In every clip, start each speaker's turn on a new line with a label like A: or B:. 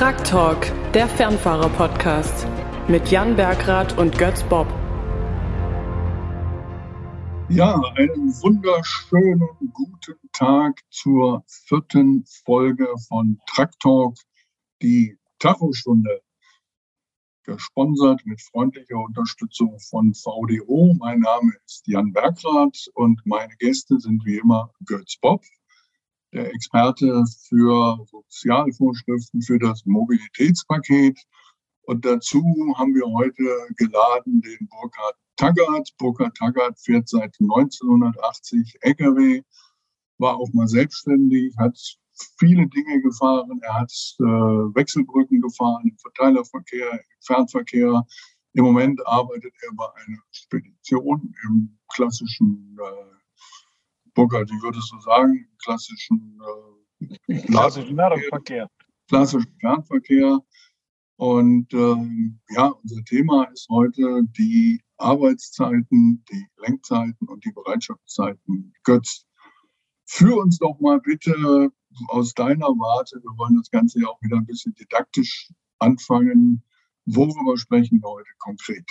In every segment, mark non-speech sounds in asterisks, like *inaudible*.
A: Truck Talk, der Fernfahrer-Podcast mit Jan Bergrath und Götz Bob.
B: Ja, einen wunderschönen guten Tag zur vierten Folge von Truck Talk, die Tachostunde. Gesponsert mit freundlicher Unterstützung von VDO. Mein Name ist Jan Bergrath und meine Gäste sind wie immer Götz Bob der Experte für Sozialvorschriften für das Mobilitätspaket. Und dazu haben wir heute geladen den Burkhard Taggart. Burkhard Taggart fährt seit 1980 Lkw, war auch mal selbstständig, hat viele Dinge gefahren. Er hat äh, Wechselbrücken gefahren, im Verteilerverkehr, im Fernverkehr. Im Moment arbeitet er bei einer Spedition im klassischen äh, Burkhard, wie würdest du sagen, klassischen,
C: äh, klassischen Fernverkehr.
B: Klassischen Fernverkehr. Und ähm, ja, unser Thema ist heute die Arbeitszeiten, die Lenkzeiten und die Bereitschaftszeiten. Götz, führ uns doch mal bitte aus deiner Warte, wir wollen das Ganze ja auch wieder ein bisschen didaktisch anfangen. Worüber sprechen wir heute konkret?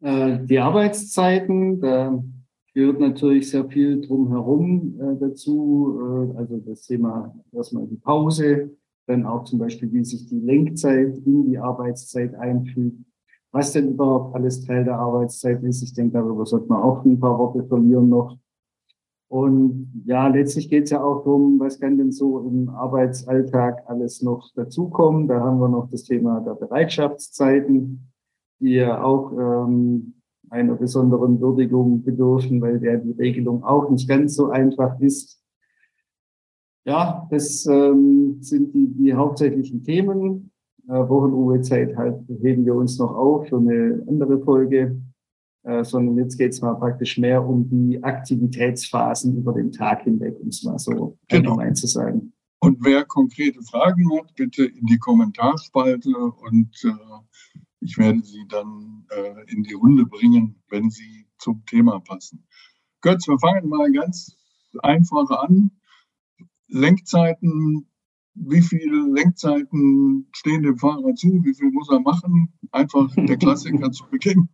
C: Äh, die Arbeitszeiten, da gehört natürlich sehr viel drumherum äh, dazu. Äh, also das Thema erstmal die Pause, dann auch zum Beispiel, wie sich die Lenkzeit in die Arbeitszeit einfügt. Was denn überhaupt alles Teil der Arbeitszeit ist. Ich denke, darüber sollte man auch ein paar Worte verlieren noch. Und ja, letztlich geht es ja auch darum, was kann denn so im Arbeitsalltag alles noch dazukommen. Da haben wir noch das Thema der Bereitschaftszeiten, die ja auch ähm, einer besonderen Würdigung bedürfen, weil der die Regelung auch nicht ganz so einfach ist. Ja, das ähm, sind die, die hauptsächlichen Themen. Äh, Wochenruhezeit halt heben wir uns noch auf für eine andere Folge, äh, sondern jetzt geht es mal praktisch mehr um die Aktivitätsphasen über den Tag hinweg, um es mal so genau. allgemein zu sagen.
B: Und wer konkrete Fragen hat, bitte in die Kommentarspalte und äh, ich werde sie dann äh, in die Runde bringen, wenn sie zum Thema passen. Götz, wir fangen mal ganz einfach an. Lenkzeiten, wie viele Lenkzeiten stehen dem Fahrer zu? Wie viel muss er machen? Einfach der Klassiker *laughs* zu Beginn.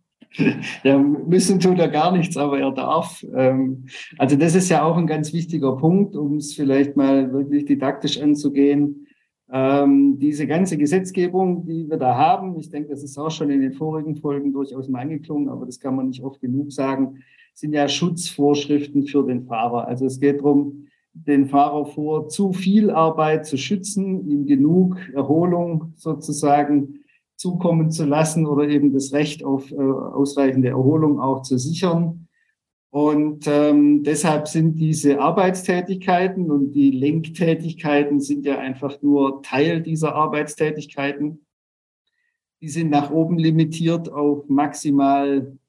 C: Ja, müssen tut er gar nichts, aber er darf. Ähm, also das ist ja auch ein ganz wichtiger Punkt, um es vielleicht mal wirklich didaktisch anzugehen. Ähm, diese ganze Gesetzgebung, die wir da haben, ich denke, das ist auch schon in den vorigen Folgen durchaus mal angeklungen, aber das kann man nicht oft genug sagen, sind ja Schutzvorschriften für den Fahrer. Also es geht darum, den Fahrer vor zu viel Arbeit zu schützen, ihm genug Erholung sozusagen zukommen zu lassen oder eben das Recht auf äh, ausreichende Erholung auch zu sichern. Und ähm, deshalb sind diese Arbeitstätigkeiten und die Lenktätigkeiten sind ja einfach nur Teil dieser Arbeitstätigkeiten. Die sind nach oben limitiert auf maximal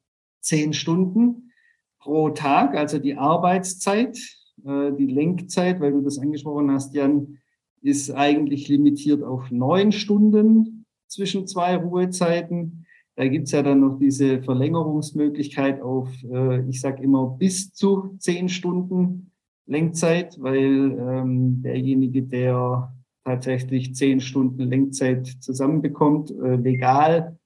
C: zehn Stunden pro Tag, also die Arbeitszeit. Äh, die Lenkzeit, weil du das angesprochen hast, Jan, ist eigentlich limitiert auf neun Stunden zwischen zwei Ruhezeiten. Da gibt's ja dann noch diese Verlängerungsmöglichkeit auf, äh, ich sage immer, bis zu zehn Stunden Lenkzeit, weil ähm, derjenige, der tatsächlich zehn Stunden Lenkzeit zusammenbekommt, äh, legal,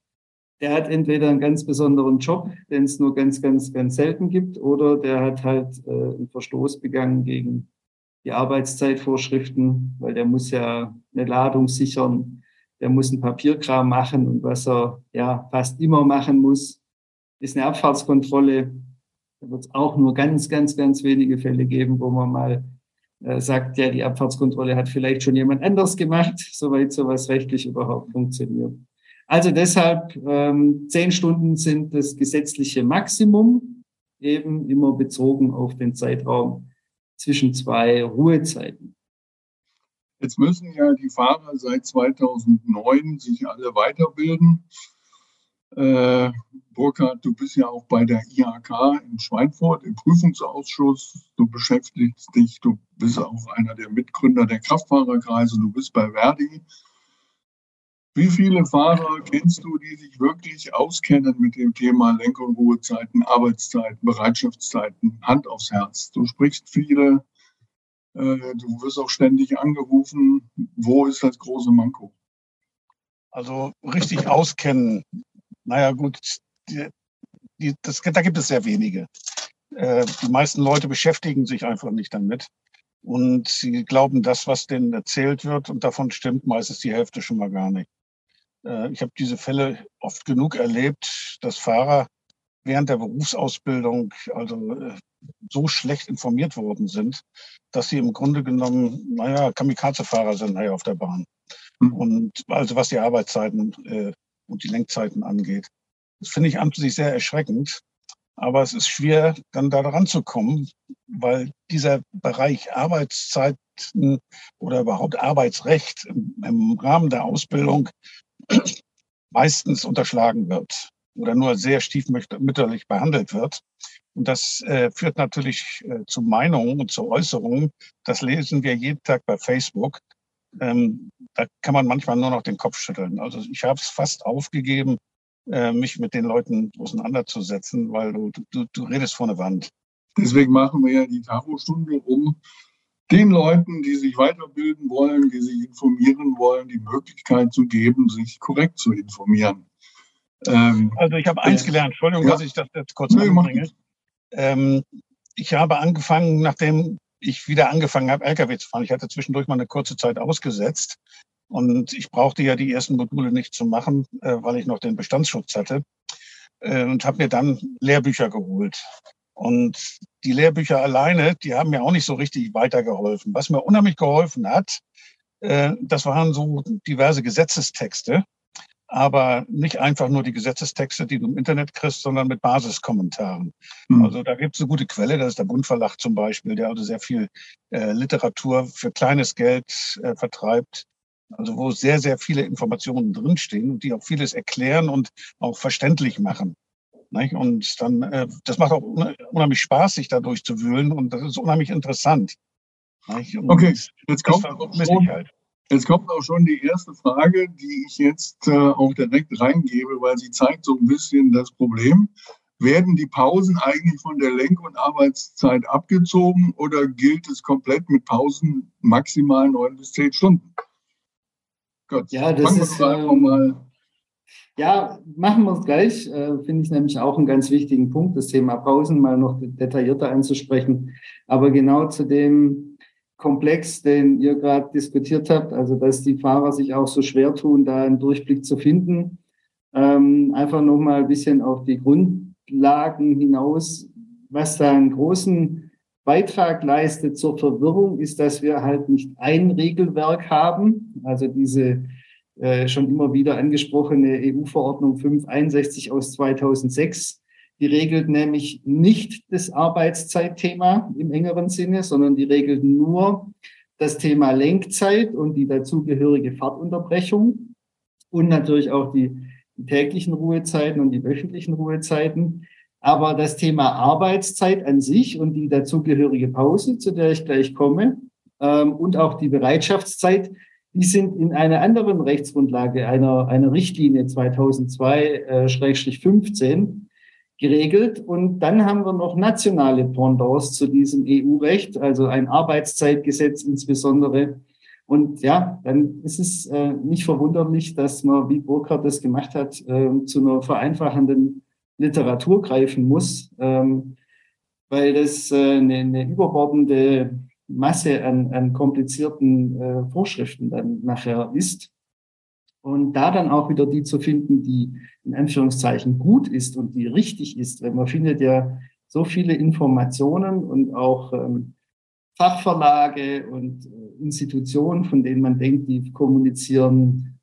C: der hat entweder einen ganz besonderen Job, den es nur ganz, ganz, ganz selten gibt, oder der hat halt äh, einen Verstoß begangen gegen die Arbeitszeitvorschriften, weil der muss ja eine Ladung sichern, der muss einen Papierkram machen und was er ja fast immer machen muss, ist eine Abfahrtskontrolle. Da wird es auch nur ganz, ganz, ganz wenige Fälle geben, wo man mal äh, sagt, ja, die Abfahrtskontrolle hat vielleicht schon jemand anders gemacht, *laughs* soweit sowas rechtlich überhaupt funktioniert. Also deshalb ähm, zehn Stunden sind das gesetzliche Maximum, eben immer bezogen auf den Zeitraum zwischen zwei Ruhezeiten.
B: Jetzt müssen ja die Fahrer seit 2009 sich alle weiterbilden. Äh, Burkhard, du bist ja auch bei der IHK in Schweinfurt im Prüfungsausschuss. Du beschäftigst dich, du bist auch einer der Mitgründer der Kraftfahrerkreise, du bist bei Verdi. Wie viele Fahrer kennst du, die sich wirklich auskennen mit dem Thema Lenk- und Ruhezeiten, Arbeitszeiten, Bereitschaftszeiten, Hand aufs Herz? Du sprichst viele du wirst auch ständig angerufen. Wo ist das große Manko?
D: Also richtig auskennen. Naja, gut, die, die, das, da gibt es sehr wenige. Äh, die meisten Leute beschäftigen sich einfach nicht damit. Und sie glauben das, was denen erzählt wird, und davon stimmt meistens die Hälfte schon mal gar nicht. Äh, ich habe diese Fälle oft genug erlebt, dass Fahrer während der Berufsausbildung also äh, so schlecht informiert worden sind, dass sie im Grunde genommen, naja, Kamikaze-Fahrer sind naja, auf der Bahn. Mhm. Und also was die Arbeitszeiten äh, und die Lenkzeiten angeht. Das finde ich an sich sehr erschreckend. Aber es ist schwer, dann da ranzukommen, weil dieser Bereich Arbeitszeiten oder überhaupt Arbeitsrecht im, im Rahmen der Ausbildung meistens unterschlagen wird oder nur sehr stiefmütterlich behandelt wird. Und das äh, führt natürlich äh, zu Meinungen und zu Äußerungen. Das lesen wir jeden Tag bei Facebook. Ähm, da kann man manchmal nur noch den Kopf schütteln. Also ich habe es fast aufgegeben, äh, mich mit den Leuten auseinanderzusetzen, weil du, du, du redest vor eine Wand.
B: Deswegen machen wir ja die Tafelstunde, um den Leuten, die sich weiterbilden wollen, die sich informieren wollen, die Möglichkeit zu geben, sich korrekt zu informieren.
D: Ähm, also ich habe eins gelernt, Entschuldigung, ja. dass ich das jetzt kurz nee, anbringe. Ähm, ich habe angefangen, nachdem ich wieder angefangen habe, LKW zu fahren. Ich hatte zwischendurch mal eine kurze Zeit ausgesetzt und ich brauchte ja die ersten Module nicht zu machen, äh, weil ich noch den Bestandsschutz hatte äh, und habe mir dann Lehrbücher geholt. Und die Lehrbücher alleine, die haben mir auch nicht so richtig weitergeholfen. Was mir unheimlich geholfen hat, äh, das waren so diverse Gesetzestexte aber nicht einfach nur die Gesetzestexte, die du im Internet kriegst, sondern mit Basiskommentaren. Mhm. Also da gibt es eine gute Quelle, das ist der Bundverlag zum Beispiel, der also sehr viel äh, Literatur für kleines Geld äh, vertreibt. Also wo sehr, sehr viele Informationen drinstehen und die auch vieles erklären und auch verständlich machen. Nicht? Und dann, äh, das macht auch unheimlich Spaß, sich da durchzuwühlen und das ist unheimlich interessant.
B: okay, jetzt kommt halt. Jetzt kommt auch schon die erste Frage, die ich jetzt äh, auch direkt reingebe, weil sie zeigt so ein bisschen das Problem. Werden die Pausen eigentlich von der Lenk- und Arbeitszeit abgezogen oder gilt es komplett mit Pausen maximal neun bis zehn Stunden?
C: Gott, ja, das ist äh, mal. Ja, machen wir es gleich. Äh, Finde ich nämlich auch einen ganz wichtigen Punkt, das Thema Pausen mal noch detaillierter anzusprechen. Aber genau zu dem Komplex, den ihr gerade diskutiert habt, also dass die Fahrer sich auch so schwer tun, da einen Durchblick zu finden. Ähm, einfach nochmal ein bisschen auf die Grundlagen hinaus, was da einen großen Beitrag leistet zur Verwirrung, ist, dass wir halt nicht ein Regelwerk haben, also diese äh, schon immer wieder angesprochene EU-Verordnung 561 aus 2006, die regelt nämlich nicht das Arbeitszeitthema im engeren Sinne, sondern die regelt nur das Thema Lenkzeit und die dazugehörige Fahrtunterbrechung und natürlich auch die, die täglichen Ruhezeiten und die wöchentlichen Ruhezeiten. Aber das Thema Arbeitszeit an sich und die dazugehörige Pause, zu der ich gleich komme, ähm, und auch die Bereitschaftszeit, die sind in einer anderen Rechtsgrundlage, einer, einer Richtlinie 2002-15 geregelt. Und dann haben wir noch nationale Pendants zu diesem EU-Recht, also ein Arbeitszeitgesetz insbesondere. Und ja, dann ist es äh, nicht verwunderlich, dass man, wie Burkhardt das gemacht hat, äh, zu einer vereinfachenden Literatur greifen muss, ähm, weil das äh, eine, eine überbordende Masse an, an komplizierten äh, Vorschriften dann nachher ist. Und da dann auch wieder die zu finden, die in Anführungszeichen gut ist und die richtig ist. Weil man findet ja so viele Informationen und auch ähm, Fachverlage und äh, Institutionen, von denen man denkt, die kommunizieren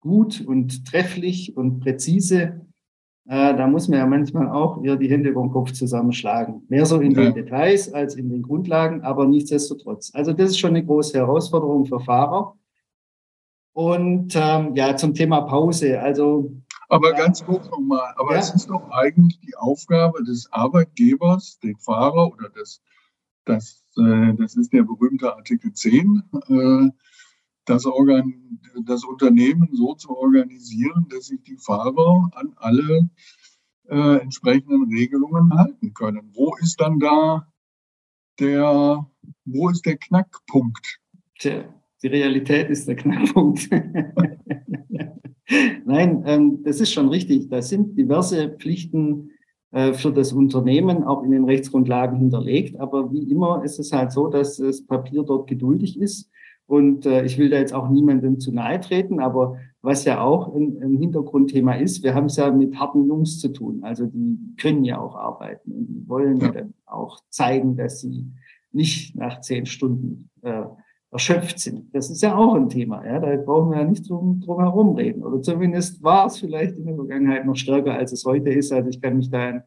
C: gut und trefflich und präzise. Äh, da muss man ja manchmal auch eher die Hände über den Kopf zusammenschlagen. Mehr so in ja. den Details als in den Grundlagen, aber nichtsdestotrotz. Also das ist schon eine große Herausforderung für Fahrer. Und ähm, ja, zum Thema Pause. Also
B: aber ganz kurz nochmal, aber ja. es ist doch eigentlich die Aufgabe des Arbeitgebers, den Fahrer oder des, das, äh, das ist der berühmte Artikel 10, äh, das, Organ, das Unternehmen so zu organisieren, dass sich die Fahrer an alle äh, entsprechenden Regelungen halten können. Wo ist dann da der, wo ist der Knackpunkt?
C: Tja, die Realität ist der Knackpunkt. *laughs* *laughs* Nein, ähm, das ist schon richtig. Da sind diverse Pflichten äh, für das Unternehmen auch in den Rechtsgrundlagen hinterlegt. Aber wie immer ist es halt so, dass das Papier dort geduldig ist. Und äh, ich will da jetzt auch niemandem zu nahe treten, aber was ja auch ein, ein Hintergrundthema ist, wir haben es ja mit harten Jungs zu tun. Also die können ja auch arbeiten und die wollen ja dann auch zeigen, dass sie nicht nach zehn Stunden äh, erschöpft sind. Das ist ja auch ein Thema. Ja? Da brauchen wir ja nicht drum, drum herum reden. Oder zumindest war es vielleicht in der Vergangenheit noch stärker, als es heute ist. Also ich kann mich da an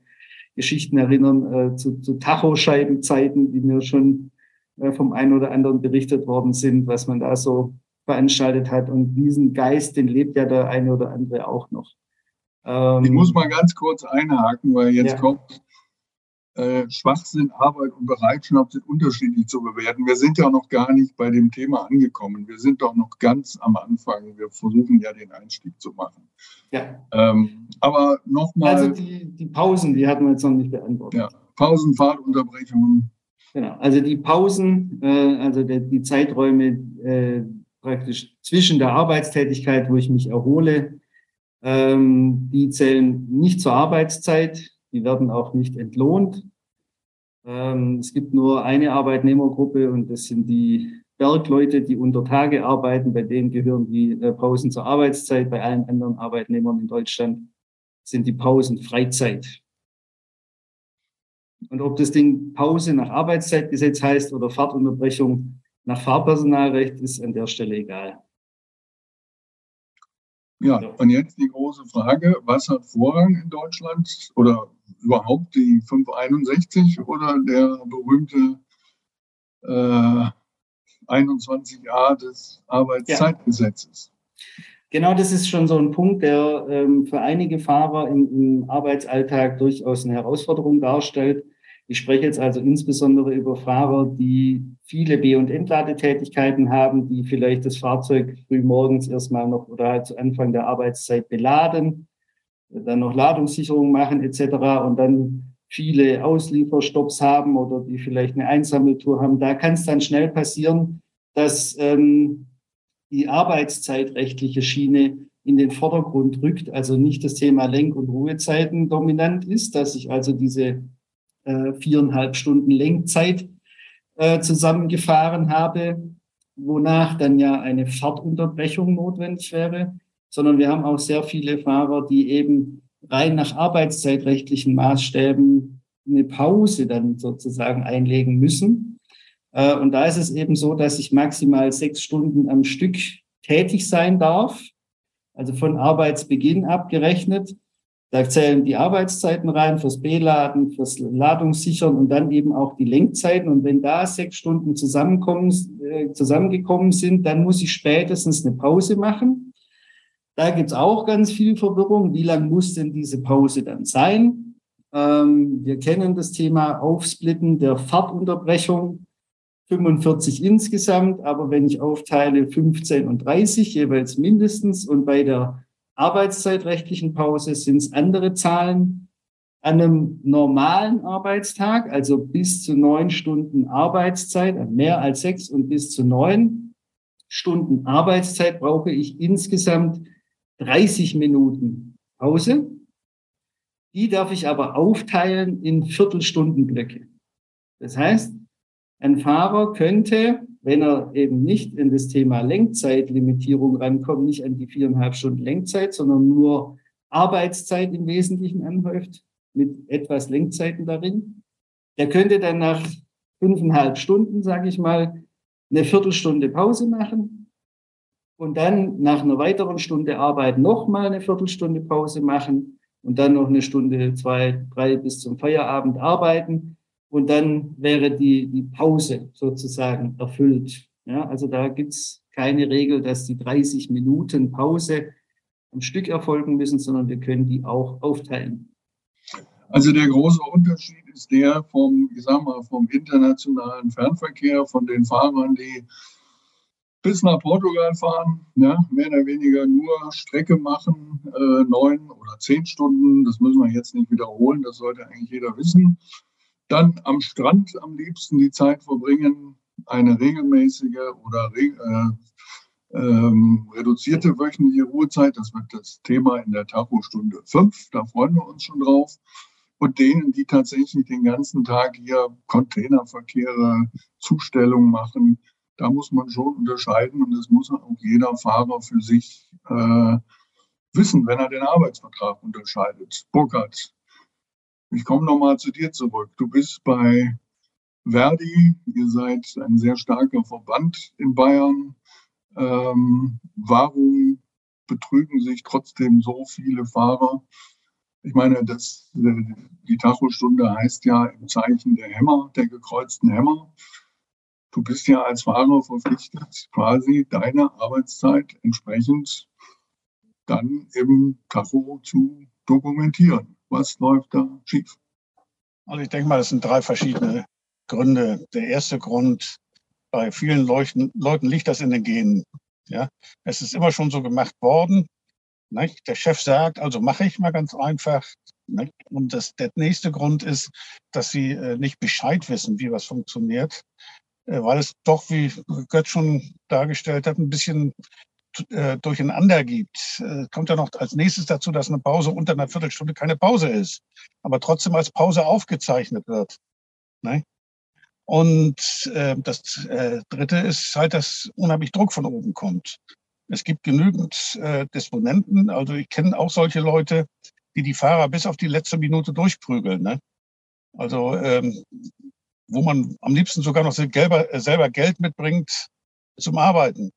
C: Geschichten erinnern äh, zu, zu Tachoscheibenzeiten, die mir schon äh, vom einen oder anderen berichtet worden sind, was man da so veranstaltet hat. Und diesen Geist, den lebt ja der eine oder andere auch noch.
B: Ähm, ich muss mal ganz kurz einhaken, weil jetzt ja. kommt äh, Schwachsinn, Arbeit und Bereitschaft sind unterschiedlich zu bewerten. Wir sind ja noch gar nicht bei dem Thema angekommen. Wir sind doch noch ganz am Anfang. Wir versuchen ja den Einstieg zu machen. Ja. Ähm, aber nochmal.
C: Also die, die Pausen, die hatten wir jetzt noch nicht beantwortet. Ja,
B: Pausen, Fahrtunterbrechungen.
C: Genau. Also die Pausen, äh, also der, die Zeiträume äh, praktisch zwischen der Arbeitstätigkeit, wo ich mich erhole, ähm, die zählen nicht zur Arbeitszeit die werden auch nicht entlohnt. Ähm, es gibt nur eine Arbeitnehmergruppe und das sind die Bergleute, die unter Tage arbeiten. Bei denen gehören die äh, Pausen zur Arbeitszeit. Bei allen anderen Arbeitnehmern in Deutschland sind die Pausen Freizeit. Und ob das Ding Pause nach Arbeitszeitgesetz heißt oder Fahrtunterbrechung nach Fahrpersonalrecht, ist an der Stelle egal.
B: Ja, und jetzt die große Frage, was hat Vorrang in Deutschland oder überhaupt die 561 oder der berühmte äh, 21a des Arbeitszeitgesetzes?
C: Ja. Genau, das ist schon so ein Punkt, der ähm, für einige Fahrer im, im Arbeitsalltag durchaus eine Herausforderung darstellt. Ich spreche jetzt also insbesondere über Fahrer, die viele B- und Entladetätigkeiten haben, die vielleicht das Fahrzeug früh morgens erstmal noch oder halt zu Anfang der Arbeitszeit beladen, dann noch Ladungssicherung machen etc. und dann viele Auslieferstopps haben oder die vielleicht eine Einsammeltour haben. Da kann es dann schnell passieren, dass ähm, die arbeitszeitrechtliche Schiene in den Vordergrund rückt, also nicht das Thema Lenk- und Ruhezeiten dominant ist, dass ich also diese äh, viereinhalb Stunden Lenkzeit äh, zusammengefahren habe, wonach dann ja eine Fahrtunterbrechung notwendig wäre, sondern wir haben auch sehr viele Fahrer, die eben rein nach arbeitszeitrechtlichen Maßstäben eine Pause dann sozusagen einlegen müssen. Äh, und da ist es eben so, dass ich maximal sechs Stunden am Stück tätig sein darf, also von Arbeitsbeginn abgerechnet. Da zählen die Arbeitszeiten rein fürs Beladen, fürs Ladungssichern und dann eben auch die Lenkzeiten. Und wenn da sechs Stunden zusammenkommen, äh, zusammengekommen sind, dann muss ich spätestens eine Pause machen. Da gibt's auch ganz viel Verwirrung. Wie lang muss denn diese Pause dann sein? Ähm, wir kennen das Thema Aufsplitten der Fahrtunterbrechung. 45 insgesamt, aber wenn ich aufteile 15 und 30 jeweils mindestens und bei der arbeitszeitrechtlichen Pause sind es andere Zahlen. An einem normalen Arbeitstag, also bis zu neun Stunden Arbeitszeit, also mehr als sechs und bis zu neun Stunden Arbeitszeit brauche ich insgesamt 30 Minuten Pause. Die darf ich aber aufteilen in Viertelstundenblöcke. Das heißt, ein Fahrer könnte wenn er eben nicht in das Thema Lenkzeitlimitierung rankommt, nicht an die viereinhalb Stunden Lenkzeit, sondern nur Arbeitszeit im Wesentlichen anhäuft, mit etwas Lenkzeiten darin. Der könnte dann nach fünfeinhalb Stunden, sage ich mal, eine Viertelstunde Pause machen und dann nach einer weiteren Stunde Arbeit nochmal eine Viertelstunde Pause machen und dann noch eine Stunde, zwei, drei bis zum Feierabend arbeiten und dann wäre die, die Pause sozusagen erfüllt. Ja, also da gibt's keine Regel, dass die 30 Minuten Pause am Stück erfolgen müssen, sondern wir können die auch aufteilen.
B: Also der große Unterschied ist der vom, ich sag mal, vom internationalen Fernverkehr, von den Fahrern, die bis nach Portugal fahren, ja, mehr oder weniger nur Strecke machen, äh, neun oder zehn Stunden. Das müssen wir jetzt nicht wiederholen, das sollte eigentlich jeder wissen dann am Strand am liebsten die Zeit verbringen, eine regelmäßige oder äh, ähm, reduzierte wöchentliche Ruhezeit. Das wird das Thema in der Tacho-Stunde 5. Da freuen wir uns schon drauf. Und denen, die tatsächlich den ganzen Tag hier Containerverkehre, Zustellungen machen, da muss man schon unterscheiden und das muss auch jeder Fahrer für sich äh, wissen, wenn er den Arbeitsvertrag unterscheidet. Burkhard, ich komme nochmal zu dir zurück. Du bist bei Verdi, ihr seid ein sehr starker Verband in Bayern. Ähm, warum betrügen sich trotzdem so viele Fahrer? Ich meine, das, die Tachostunde heißt ja im Zeichen der Hämmer, der gekreuzten Hämmer. Du bist ja als Fahrer verpflichtet, quasi deine Arbeitszeit entsprechend dann im Tacho zu dokumentieren. Was läuft da schief?
D: Also ich denke mal, das sind drei verschiedene Gründe. Der erste Grund bei vielen Leuchten, Leuten liegt das in den Genen. Ja, es ist immer schon so gemacht worden. Nicht? Der Chef sagt, also mache ich mal ganz einfach. Nicht? Und das, der nächste Grund ist, dass sie äh, nicht Bescheid wissen, wie was funktioniert, äh, weil es doch, wie Götz schon dargestellt hat, ein bisschen äh, durcheinander gibt. Äh, kommt ja noch als nächstes dazu, dass eine Pause unter einer Viertelstunde keine Pause ist, aber trotzdem als Pause aufgezeichnet wird. Nicht? Und äh, das äh, Dritte ist halt, dass unheimlich Druck von oben kommt. Es gibt genügend äh, Disponenten, also ich kenne auch solche Leute, die die Fahrer bis auf die letzte Minute durchprügeln. Ne? Also ähm, wo man am liebsten sogar noch selber, selber Geld mitbringt zum Arbeiten.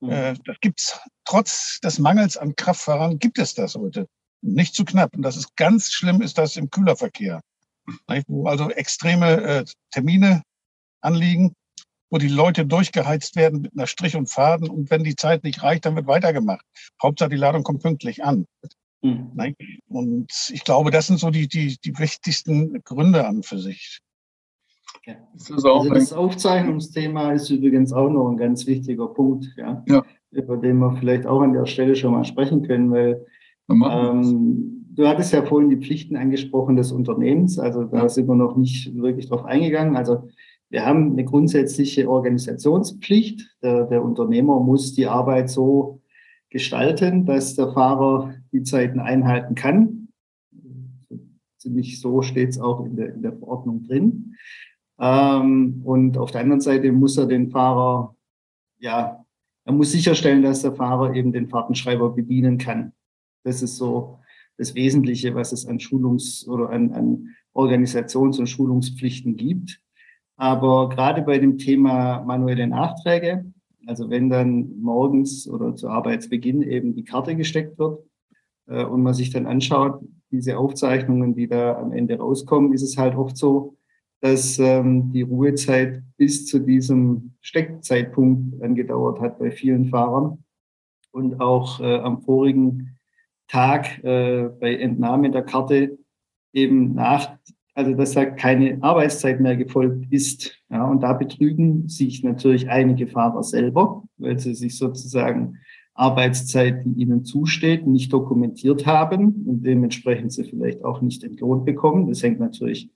D: Mhm. Äh, das gibt's trotz des Mangels an Kraftfahrern gibt es das heute. Nicht zu knapp. Und das ist ganz schlimm, ist das im Kühlerverkehr wo also extreme äh, Termine anliegen, wo die Leute durchgeheizt werden mit einer Strich und Faden und wenn die Zeit nicht reicht, dann wird weitergemacht. Hauptsache die Ladung kommt pünktlich an. Mhm. Und ich glaube, das sind so die, die, die wichtigsten Gründe an für sich.
C: Ja. Das, also das Aufzeichnungsthema ist übrigens auch noch ein ganz wichtiger Punkt, ja, ja. über den wir vielleicht auch an der Stelle schon mal sprechen können, weil ähm, du hattest ja vorhin die Pflichten angesprochen des Unternehmens. Also da sind wir noch nicht wirklich drauf eingegangen. Also wir haben eine grundsätzliche Organisationspflicht. Der, der Unternehmer muss die Arbeit so gestalten, dass der Fahrer die Zeiten einhalten kann. Ziemlich so steht es auch in der, in der Verordnung drin. Ähm, und auf der anderen Seite muss er den Fahrer, ja, er muss sicherstellen, dass der Fahrer eben den Fahrtenschreiber bedienen kann. Das ist so das Wesentliche, was es an Schulungs- oder an, an Organisations- und Schulungspflichten gibt. Aber gerade bei dem Thema manuelle Nachträge, also wenn dann morgens oder zu Arbeitsbeginn eben die Karte gesteckt wird äh, und man sich dann anschaut, diese Aufzeichnungen, die da am Ende rauskommen, ist es halt oft so, dass ähm, die Ruhezeit bis zu diesem Steckzeitpunkt angedauert hat bei vielen Fahrern. Und auch äh, am vorigen Tag äh, bei Entnahme der Karte eben nach, also dass da keine Arbeitszeit mehr gefolgt ist. Ja, und da betrügen sich natürlich einige Fahrer selber, weil sie sich sozusagen Arbeitszeit, die ihnen zusteht, nicht dokumentiert haben und dementsprechend sie vielleicht auch nicht entlohnt bekommen. Das hängt natürlich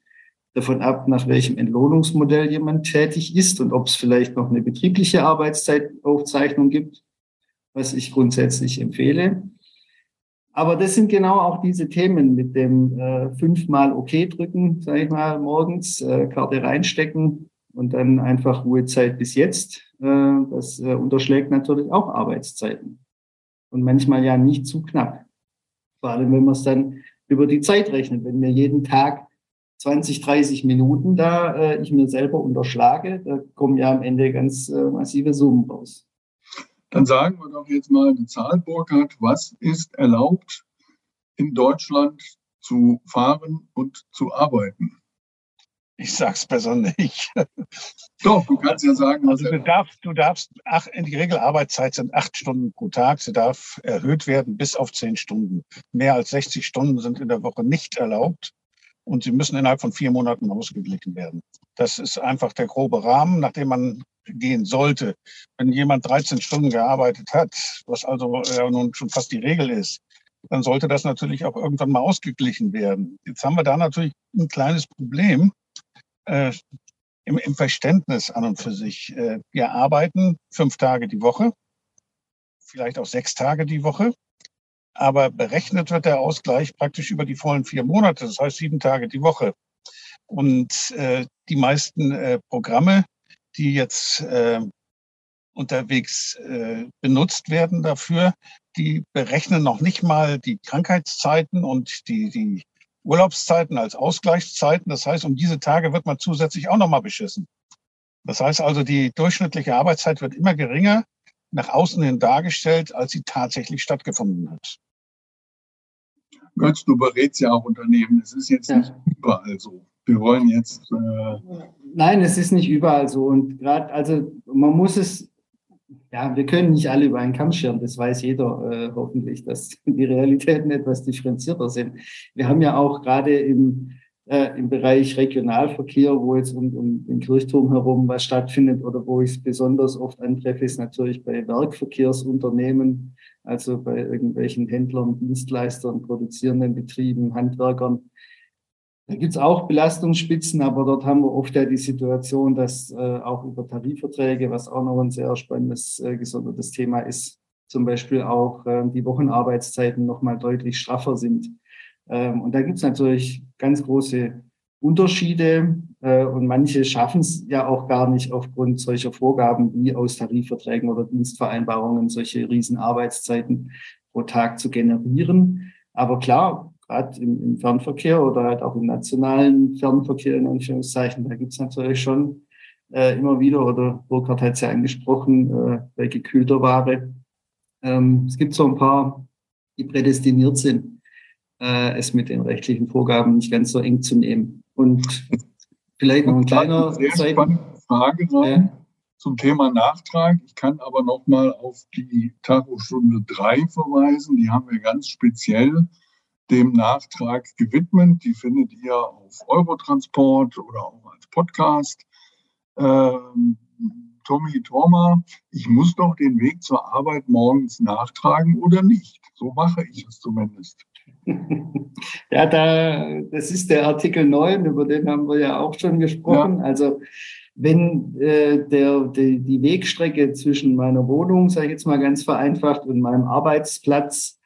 C: davon ab, nach welchem Entlohnungsmodell jemand tätig ist und ob es vielleicht noch eine betriebliche Arbeitszeitaufzeichnung gibt, was ich grundsätzlich empfehle. Aber das sind genau auch diese Themen mit dem äh, fünfmal OK drücken, sage ich mal, morgens, äh, Karte reinstecken und dann einfach Ruhezeit bis jetzt. Äh, das äh, unterschlägt natürlich auch Arbeitszeiten. Und manchmal ja nicht zu knapp. Vor allem, wenn man es dann über die Zeit rechnet. Wenn mir jeden Tag 20, 30 Minuten da äh, ich mir selber unterschlage, da kommen ja am Ende ganz äh, massive Summen raus.
B: Dann sagen wir doch jetzt mal eine Zahl, Burkhard. Was ist erlaubt in Deutschland zu fahren und zu arbeiten?
D: Ich sag's besser nicht. *laughs*
B: Doch, du kannst ja sagen.
D: Also du darfst, du darfst, ach, in die Regelarbeitszeit sind acht Stunden pro Tag. Sie darf erhöht werden bis auf zehn Stunden. Mehr als 60 Stunden sind in der Woche nicht erlaubt und sie müssen innerhalb von vier Monaten ausgeglichen werden. Das ist einfach der grobe Rahmen, nachdem man gehen sollte. Wenn jemand 13 Stunden gearbeitet hat, was also äh, nun schon fast die Regel ist, dann sollte das natürlich auch irgendwann mal ausgeglichen werden. Jetzt haben wir da natürlich ein kleines Problem. äh, im, im Verständnis an und für sich. Äh, wir arbeiten fünf Tage die Woche, vielleicht auch sechs Tage die Woche. Aber berechnet wird der Ausgleich praktisch über die vollen vier Monate, das heißt sieben Tage die Woche. Und äh, die meisten äh, Programme, die jetzt äh, unterwegs äh, benutzt werden dafür, die berechnen noch nicht mal die Krankheitszeiten und die, die Urlaubszeiten als Ausgleichszeiten. Das heißt, um diese Tage wird man zusätzlich auch nochmal beschissen. Das heißt also, die durchschnittliche Arbeitszeit wird immer geringer nach außen hin dargestellt, als sie tatsächlich stattgefunden hat.
B: Götz, du berätst ja auch Unternehmen. Es ist jetzt ja. nicht überall so. Wir wollen jetzt.
C: Äh Nein, es ist nicht überall so. Und gerade, also man muss es ja, wir können nicht alle über einen Kamm scheren, das weiß jeder äh, hoffentlich, dass *laughs* die Realitäten etwas differenzierter sind. Wir haben ja auch gerade im, äh, im Bereich Regionalverkehr, wo jetzt um, um den Kirchturm herum was stattfindet oder wo ich es besonders oft antreffe, ist natürlich bei Werkverkehrsunternehmen, also bei irgendwelchen Händlern, Dienstleistern, produzierenden Betrieben, Handwerkern, da gibt es auch Belastungsspitzen, aber dort haben wir oft ja die Situation, dass äh, auch über Tarifverträge, was auch noch ein sehr spannendes, äh, gesondertes Thema ist, zum Beispiel auch äh, die Wochenarbeitszeiten nochmal deutlich straffer sind. Ähm, und da gibt es natürlich ganz große Unterschiede äh, und manche schaffen es ja auch gar nicht aufgrund solcher Vorgaben wie aus Tarifverträgen oder Dienstvereinbarungen solche Riesenarbeitszeiten pro Tag zu generieren. Aber klar, gerade im, im, Fernverkehr oder halt auch im nationalen Fernverkehr in Anführungszeichen, da gibt es natürlich schon äh, immer wieder, oder Burkhard hat es ja angesprochen, äh, bei gekühlter Ware. Ähm, es gibt so ein paar, die prädestiniert sind, äh, es mit den rechtlichen Vorgaben nicht ganz so eng zu nehmen. Und vielleicht noch ein kleiner
B: sehr spannende Frage. Ja zum Thema Nachtrag. Ich kann aber noch mal auf die Tagostunde 3 verweisen. Die haben wir ganz speziell dem Nachtrag gewidmet. Die findet ihr auf Eurotransport oder auch als Podcast. Ähm, Tommy Thoma, ich muss doch den Weg zur Arbeit morgens nachtragen oder nicht? So mache ich es zumindest.
C: Ja, da, das ist der Artikel 9, über den haben wir ja auch schon gesprochen. Ja. Also wenn äh, der, die, die Wegstrecke zwischen meiner Wohnung, sage ich jetzt mal ganz vereinfacht, und meinem Arbeitsplatz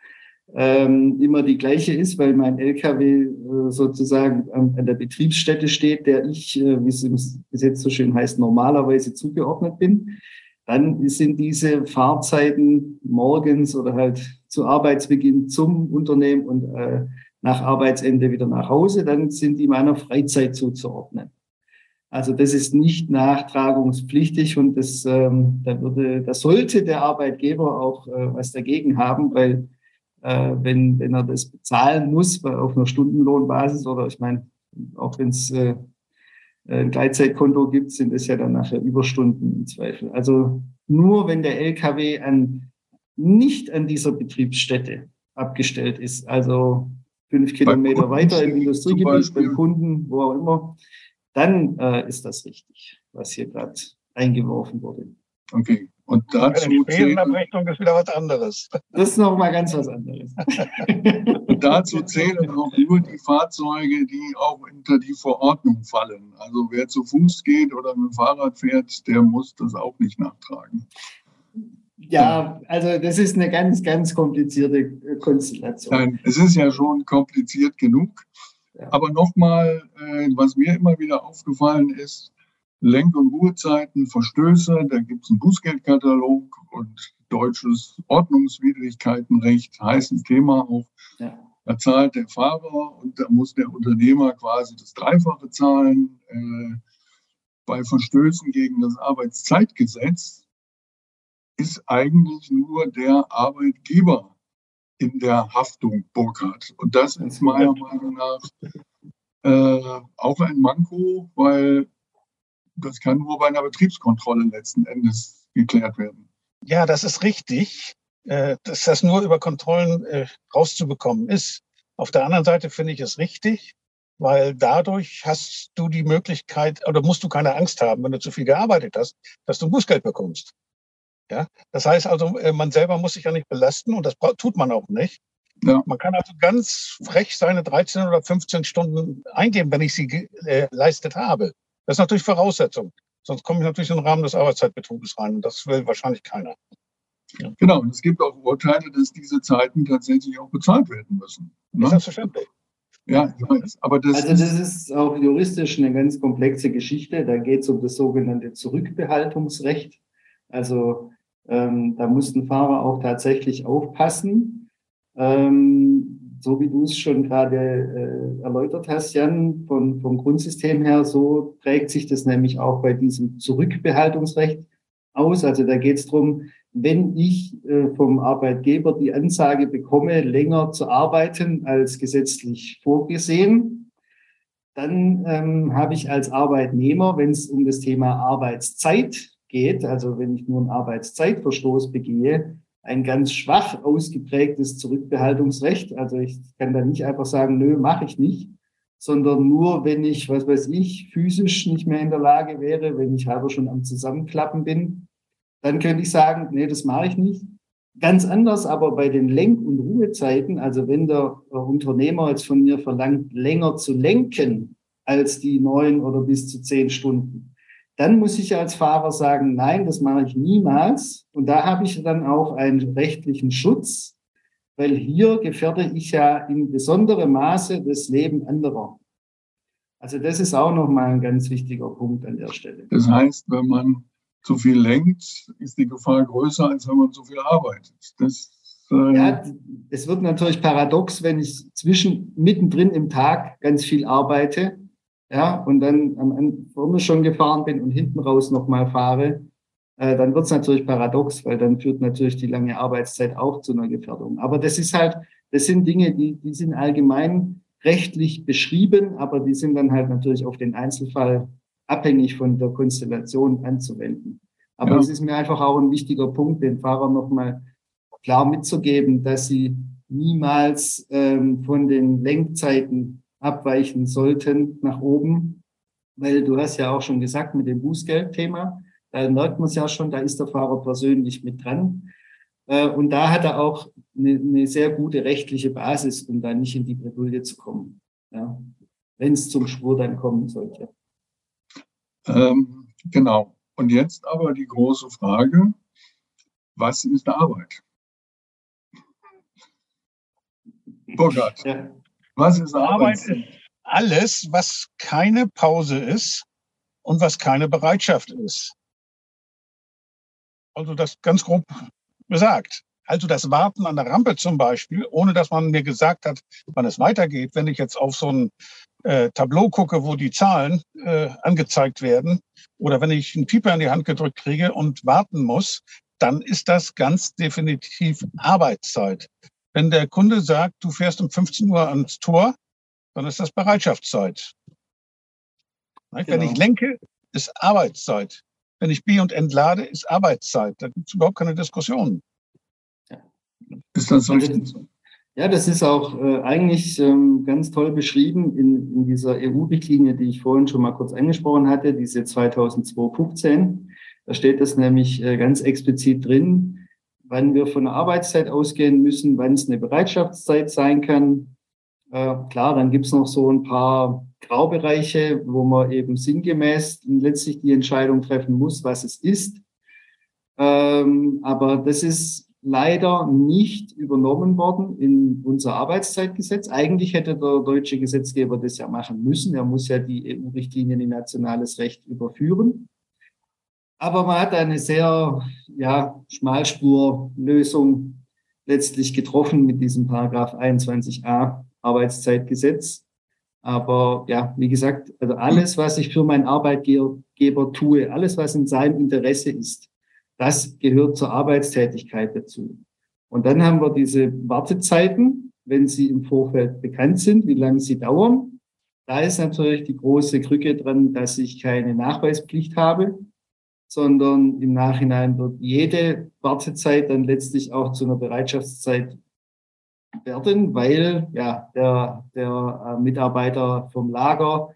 C: ähm, immer die gleiche ist, weil mein LKW äh, sozusagen an, an, der Betriebsstätte steht, der ich, äh, wie es im Gesetz so schön heißt, normalerweise zugeordnet bin, dann sind diese Fahrzeiten morgens oder halt zu Arbeitsbeginn zum Unternehmen und äh, nach Arbeitsende wieder nach Hause, dann sind die meiner Freizeit zuzuordnen. Also das ist nicht nachtragungspflichtig und das, ähm, da würde, da sollte der Arbeitgeber auch äh, was dagegen haben, weil äh, wenn, wenn er das bezahlen muss auf einer Stundenlohnbasis oder ich meine, auch wenn es äh, ein Gleitzeitkonto gibt, sind es ja dann nachher Überstunden im Zweifel. Also nur wenn der LKW an, nicht an dieser Betriebsstätte abgestellt ist, also fünf Kilometer weiter im Industriegebiet, beim Kunden, wo auch immer, dann äh, ist das richtig, was hier gerade eingeworfen wurde.
B: Okay. Und dazu
D: Eine Spähenabrechnung ist wieder was anderes.
C: Das ist nochmal ganz was anderes. *laughs*
B: Und dazu zählen auch nur die Fahrzeuge, die auch unter die Verordnung fallen. Also wer zu Fuß geht oder mit dem Fahrrad fährt, der muss das auch nicht nachtragen.
C: Ja, also das ist eine ganz, ganz komplizierte Konstellation.
B: Nein, es ist ja schon kompliziert genug. Ja. Aber nochmal, äh, was mir immer wieder aufgefallen ist, Lenk- und Ruhezeiten, Verstöße, da gibt es einen Bußgeldkatalog und deutsches Ordnungswidrigkeitenrecht, heißes Thema auch. Ja. Da zahlt der Fahrer und da muss der Unternehmer quasi das Dreifache zahlen. Äh, bei Verstößen gegen das Arbeitszeitgesetz ist eigentlich nur der Arbeitgeber in der Haftung Burkhardt. Und das ist meiner Meinung nach äh, auch ein Manko, weil das kann nur bei einer Betriebskontrolle letzten Endes geklärt werden.
D: Ja, das ist richtig, äh, dass das nur über Kontrollen äh, rauszubekommen ist. Auf der anderen Seite finde ich es richtig, weil dadurch hast du die Möglichkeit oder musst du keine Angst haben, wenn du zu viel gearbeitet hast, dass du Bußgeld bekommst. Ja, das heißt also, äh, man selber muss sich ja nicht belasten und das tut man auch nicht. Ja. Man kann also ganz frech seine 13 oder 15 Stunden eingeben, wenn ich sie geleistet habe. Das ist natürlich Voraussetzung. Sonst komme ich natürlich in den Rahmen des Arbeitszeitbetruges rein. Und das will wahrscheinlich keiner.
B: Ja. Genau, und es gibt auch Urteile, dass diese Zeiten tatsächlich auch bezahlt werden müssen.
D: Ne? Selbstverständlich.
B: Ja, ich weiß. Aber das
C: also das ist auch juristisch eine ganz komplexe Geschichte. Da geht es um das sogenannte Zurückbehaltungsrecht. Also ähm, da muss ein Fahrer auch tatsächlich aufpassen. Ähm, so wie du es schon gerade äh, erläutert hast, Jan, von, vom Grundsystem her, so trägt sich das nämlich auch bei diesem Zurückbehaltungsrecht aus. Also da geht es darum, wenn ich äh, vom Arbeitgeber die Ansage bekomme, länger zu arbeiten als gesetzlich vorgesehen, dann ähm, habe ich als Arbeitnehmer, wenn es um das Thema Arbeitszeit geht, also wenn ich nur einen Arbeitszeitverstoß begehe, ein ganz schwach ausgeprägtes Zurückbehaltungsrecht. Also ich kann da nicht einfach sagen, nö, mache ich nicht, sondern nur, wenn ich, was weiß ich, physisch nicht mehr in der Lage wäre, wenn ich halber schon am Zusammenklappen bin, dann könnte ich sagen, nee, das mache ich nicht. Ganz anders aber bei den Lenk- und Ruhezeiten, also wenn der Unternehmer jetzt von mir verlangt, länger zu lenken als die neun oder bis zu zehn Stunden, dann muss ich als Fahrer sagen, nein, das mache ich niemals. Und da habe ich dann auch einen rechtlichen Schutz, weil hier gefährde ich ja in besonderem Maße das Leben anderer. Also das ist auch nochmal ein ganz wichtiger Punkt an der Stelle.
B: Das heißt, wenn man zu viel lenkt, ist die Gefahr größer, als wenn man zu viel arbeitet. Das,
C: äh ja, es wird natürlich paradox, wenn ich zwischen mittendrin im Tag ganz viel arbeite, ja, und dann am vorne schon gefahren bin und hinten raus nochmal fahre, äh, dann wird es natürlich paradox, weil dann führt natürlich die lange Arbeitszeit auch zu einer Gefährdung. Aber das ist halt, das sind Dinge, die, die sind allgemein rechtlich beschrieben, aber die sind dann halt natürlich auf den Einzelfall abhängig von der Konstellation anzuwenden. Aber es ist mir einfach auch ein wichtiger Punkt, den Fahrern nochmal klar mitzugeben, dass sie niemals ähm, von den Lenkzeiten abweichen sollten nach oben, weil du hast ja auch schon gesagt mit dem Bußgeldthema, da merkt man es ja schon, da ist der Fahrer persönlich mit dran. Äh, und da hat er auch eine, eine, sehr gute rechtliche Basis, um da nicht in die Bredouille zu kommen, ja, wenn es zum Spur dann kommen sollte.
B: Ähm, genau. Und jetzt aber die große Frage, was ist Arbeit? *laughs*
D: Burkhard, ja. Was ist Arbeit? Arbeit ist alles, was keine Pause ist und was keine Bereitschaft ist. Also das ganz grob gesagt. Also das Warten an der Rampe zum Beispiel, ohne dass man mir gesagt hat, wann es weitergeht. Wenn ich jetzt auf so ein äh, Tableau gucke, wo die Zahlen äh, angezeigt werden, oder wenn ich einen Pieper in die Hand gedrückt kriege und warten muss, dann ist das ganz definitiv Arbeitszeit. Wenn der Kunde sagt, du fährst um 15 Uhr ans Tor, dann ist das Bereitschaftszeit. Genau. Wenn ich lenke, ist Arbeitszeit. Wenn ich B und entlade, ist Arbeitszeit. Da gibt es überhaupt keine Diskussion.
C: Ist das so richtig? Ja, das ist auch äh, eigentlich ähm, ganz toll beschrieben in, in dieser EU-Richtlinie, die ich vorhin schon mal kurz angesprochen hatte, diese 2002-15. Da steht das nämlich äh, ganz explizit drin, wann wir von der Arbeitszeit ausgehen müssen, wann es eine Bereitschaftszeit sein kann. Äh, klar, dann gibt's noch so ein paar Graubereiche, wo man eben sinngemäß letztlich die Entscheidung treffen muss, was es ist. Ähm, aber das ist leider nicht übernommen worden in unser Arbeitszeitgesetz. Eigentlich hätte der deutsche Gesetzgeber das ja machen müssen. Er muss ja die EU-Richtlinien in nationales Recht überführen. Aber man hat eine sehr ja, Schmalspurlösung letztlich getroffen mit diesem Paragraph 21a Arbeitszeitgesetz. Aber ja, wie gesagt, also alles, was ich für meinen Arbeitgeber tue, alles, was in seinem Interesse ist, das gehört zur Arbeitstätigkeit dazu. Und dann haben wir diese Wartezeiten, wenn sie im Vorfeld bekannt sind, wie lange sie dauern. Da ist natürlich die große Krücke dran, dass ich keine Nachweispflicht habe, sondern im Nachhinein wird jede Wartezeit dann letztlich auch zu einer Bereitschaftszeit werden, weil ja der, der äh, Mitarbeiter vom Lager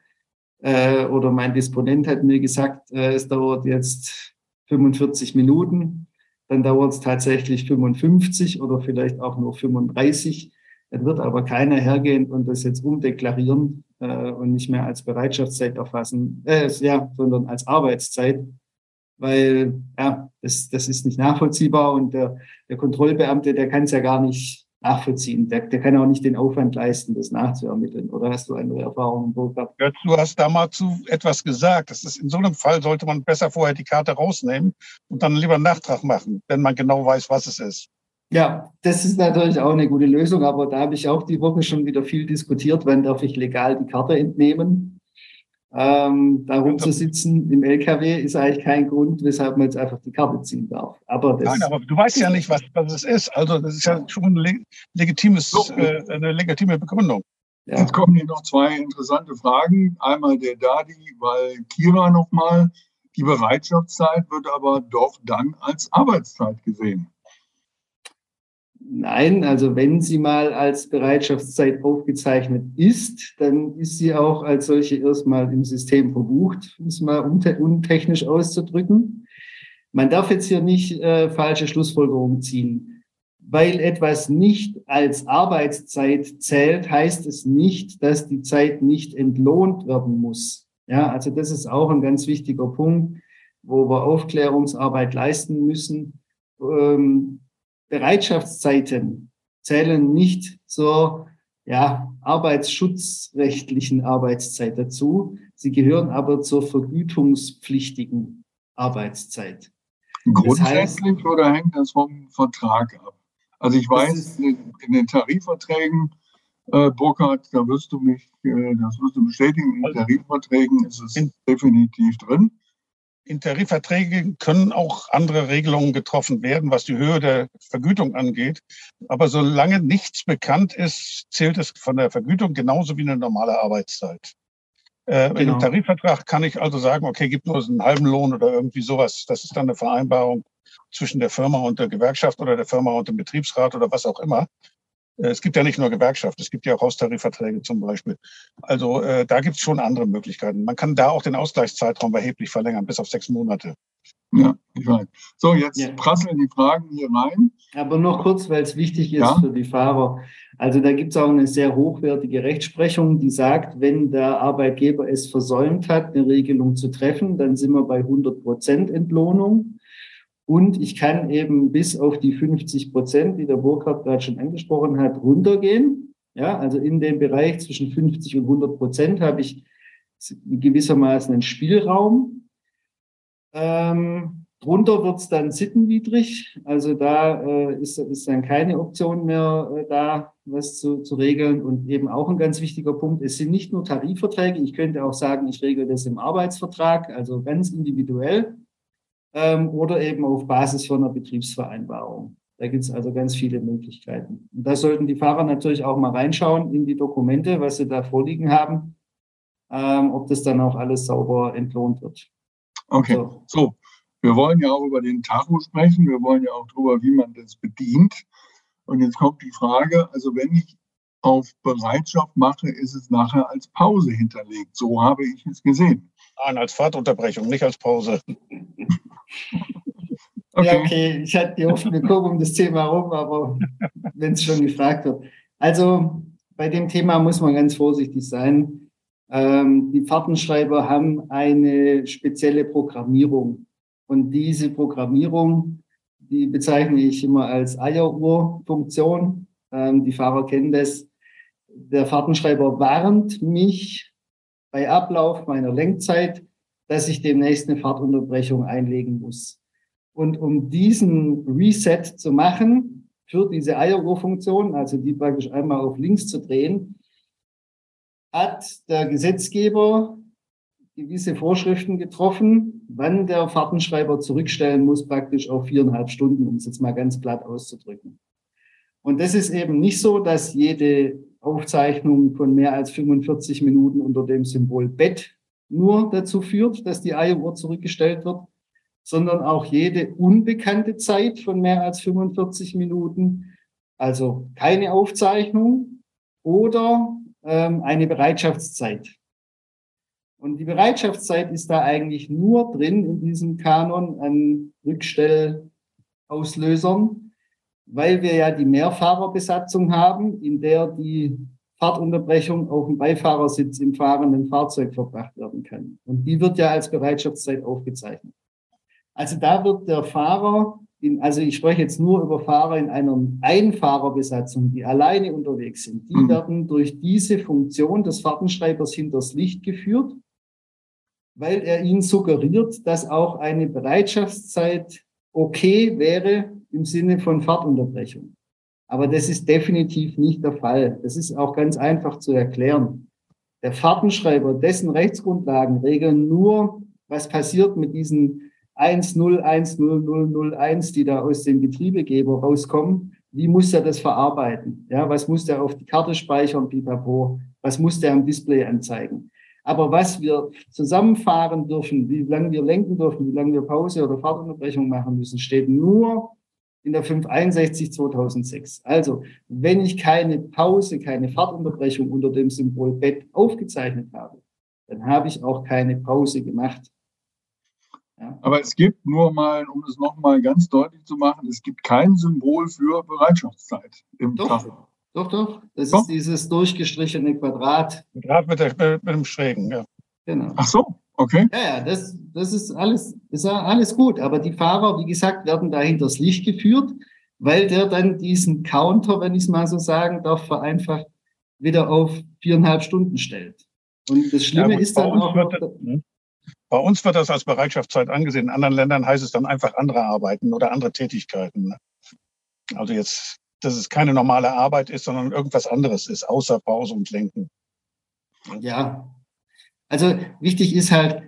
C: äh, oder mein Disponent hat mir gesagt, äh, es dauert jetzt 45 Minuten, dann dauert es tatsächlich 55 oder vielleicht auch nur 35. Dann wird aber keiner hergehen und das jetzt umdeklarieren, äh, und nicht mehr als Bereitschaftszeit erfassen, äh, ja, sondern als Arbeitszeit, weil ja, das, das ist nicht nachvollziehbar und der, der Kontrollbeamte, der kann es ja gar nicht nachvollziehen. Der, der kann auch nicht den Aufwand leisten, das nachzuermitteln. Oder hast du andere Erfahrungen, Burkhard?
D: Ja, du hast da mal zu etwas gesagt. Das ist in so einem Fall sollte man besser vorher die Karte rausnehmen und dann lieber einen Nachtrag machen, wenn man genau weiß, was es ist.
C: Ja, das ist natürlich auch eine gute Lösung, aber da habe ich auch die Woche schon wieder viel diskutiert, wann darf ich legal die Karte entnehmen. Ähm, da rumzusitzen im LKW ist eigentlich kein Grund, weshalb man jetzt einfach die Karte ziehen darf.
D: Aber das Nein, aber du weißt ja nicht, was, was es ist. Also das ist ja schon ein legitimes, äh, eine legitime Begründung.
B: Ja. Jetzt kommen hier noch zwei interessante Fragen. Einmal der Dadi, weil Kira nochmal, die Bereitschaftszeit wird aber doch dann als Arbeitszeit gesehen.
C: Nein, also wenn sie mal als Bereitschaftszeit aufgezeichnet ist, dann ist sie auch als solche erstmal im System verbucht, um es mal untechnisch auszudrücken. Man darf jetzt hier nicht äh, falsche Schlussfolgerungen ziehen. Weil etwas nicht als Arbeitszeit zählt, heißt es nicht, dass die Zeit nicht entlohnt werden muss. Ja, also das ist auch ein ganz wichtiger Punkt, wo wir Aufklärungsarbeit leisten müssen. Ähm, Bereitschaftszeiten zählen nicht zur ja, arbeitsschutzrechtlichen Arbeitszeit dazu. Sie gehören aber zur vergütungspflichtigen Arbeitszeit.
B: Grundsätzlich das heißt, oder hängt das vom Vertrag ab? Also ich weiß, in, in den Tarifverträgen, äh, Burkhard, da wirst du mich, äh, das wirst du bestätigen, in den also Tarifverträgen ist es definitiv drin
D: in Tarifverträgen können auch andere Regelungen getroffen werden, was die Höhe der Vergütung angeht. Aber solange nichts bekannt ist, zählt es von der Vergütung genauso wie eine normale Arbeitszeit. Äh, genau. In einem Tarifvertrag kann ich also sagen, okay, gibt nur einen halben Lohn oder irgendwie sowas. Das ist dann eine Vereinbarung zwischen der Firma und der Gewerkschaft oder der Firma und dem Betriebsrat oder was auch immer. Äh, es gibt ja nicht nur Gewerkschaft, es gibt ja auch Haustarifverträge zum Beispiel. Also äh, da gibt es schon andere Möglichkeiten. Man kann da auch den Ausgleichszeitraum erheblich verlängern, bis auf sechs Monate.
B: Ja, ich weiß. So, jetzt ja. prasseln die Fragen hier rein.
C: Aber noch kurz, weil es wichtig ist ja? für die Fahrer. Also da gibt es auch eine sehr hochwertige Rechtsprechung, die sagt, wenn der Arbeitgeber es versäumt hat, eine Regelung zu treffen, dann sind wir bei 100 Prozent Entlohnung. Und ich kann eben bis auf die 50 Prozent, die der Burkhardt gerade schon angesprochen hat, runtergehen. Ja, also in dem Bereich zwischen 50 und 100 Prozent habe ich gewissermaßen einen Spielraum. Ähm, drunter wird es dann sittenwidrig. Also da äh, ist, ist dann keine Option mehr äh, da, was zu, zu regeln. Und eben auch ein ganz wichtiger Punkt, es sind nicht nur Tarifverträge. Ich könnte auch sagen, ich regle das im Arbeitsvertrag, also ganz individuell ähm, oder eben auf Basis von einer Betriebsvereinbarung. Da gibt es also ganz viele Möglichkeiten. Und da sollten die Fahrer natürlich auch mal reinschauen in die Dokumente, was sie da vorliegen haben, ähm, ob das dann auch alles sauber entlohnt wird.
B: Okay, so. so. Wir wollen ja auch über den Tacho sprechen. Wir wollen ja auch darüber, wie man das bedient. Und jetzt kommt die Frage, also wenn ich auf Bereitschaft mache, ist es nachher als Pause hinterlegt. So habe ich es gesehen.
D: Nein, als Fahrtunterbrechung, nicht als Pause.
C: Okay. Ja, okay. Ich hatte die Hoffnung, wir gucken um das Thema rum, aber wenn es schon gefragt wird. Also bei dem Thema muss man ganz vorsichtig sein. Ähm, die Fahrtenschreiber haben eine spezielle Programmierung. Und diese Programmierung, die bezeichne ich immer als Eieruhrfunktion. Ähm, die Fahrer kennen das. Der Fahrtenschreiber warnt mich bei Ablauf meiner Lenkzeit, dass ich demnächst eine Fahrtunterbrechung einlegen muss. Und um diesen Reset zu machen, für diese Eieruhrfunktion, also die praktisch einmal auf links zu drehen, hat der Gesetzgeber gewisse Vorschriften getroffen, wann der Fahrtenschreiber zurückstellen muss, praktisch auf viereinhalb Stunden, um es jetzt mal ganz platt auszudrücken. Und das ist eben nicht so, dass jede Aufzeichnung von mehr als 45 Minuten unter dem Symbol Bett nur dazu führt, dass die Eieruhr zurückgestellt wird, sondern auch jede unbekannte Zeit von mehr als 45 Minuten, also keine Aufzeichnung oder ähm, eine Bereitschaftszeit. Und die Bereitschaftszeit ist da eigentlich nur drin in diesem Kanon an Rückstellauslösern, weil wir ja die Mehrfahrerbesatzung haben, in der die Fahrtunterbrechung auf dem Beifahrersitz im fahrenden Fahrzeug verbracht werden kann. Und die wird ja als Bereitschaftszeit aufgezeichnet. Also da wird der Fahrer, in, also ich spreche jetzt nur über Fahrer in einer Einfahrerbesatzung, die alleine unterwegs sind, die mhm. werden durch diese Funktion des Fahrtenschreibers hinters Licht geführt, weil er ihnen suggeriert, dass auch eine Bereitschaftszeit okay wäre im Sinne von Fahrtunterbrechung. Aber das ist definitiv nicht der Fall. Das ist auch ganz einfach zu erklären. Der Fahrtenschreiber, dessen Rechtsgrundlagen regeln nur, was passiert mit diesen 1010001, die da aus dem Getriebegeber rauskommen. Wie muss er das verarbeiten? Ja, was muss er auf die Karte speichern, pipapo? Was muss der am Display anzeigen? Aber was wir zusammenfahren dürfen, wie lange wir lenken dürfen, wie lange wir Pause oder Fahrtunterbrechung machen müssen, steht nur in der 561 2006. Also, wenn ich keine Pause, keine Fahrtunterbrechung unter dem Symbol Bett aufgezeichnet habe, dann habe ich auch keine Pause gemacht.
B: Ja. Aber es gibt nur mal, um es nochmal ganz deutlich zu machen, es gibt kein Symbol für Bereitschaftszeit im
C: doch, Tacho. Doch, doch. Das doch. ist dieses durchgestrichene Quadrat.
D: Quadrat mit, der, mit dem Schrägen, ja.
B: Genau. Ach so. Okay.
C: Ja, ja, das, das ist alles, ist alles gut. Aber die Fahrer, wie gesagt, werden da hinters Licht geführt, weil der dann diesen Counter, wenn ich es mal so sagen darf, vereinfacht wieder auf viereinhalb Stunden stellt. Und das Schlimme ja, ist dann auch. Noch,
D: hm? bei uns wird das als Bereitschaftszeit angesehen. In anderen Ländern heißt es dann einfach andere Arbeiten oder andere Tätigkeiten. Ne? Also jetzt, dass es keine normale Arbeit ist, sondern irgendwas anderes ist, außer Pause und Lenken.
C: Ja, also wichtig ist halt,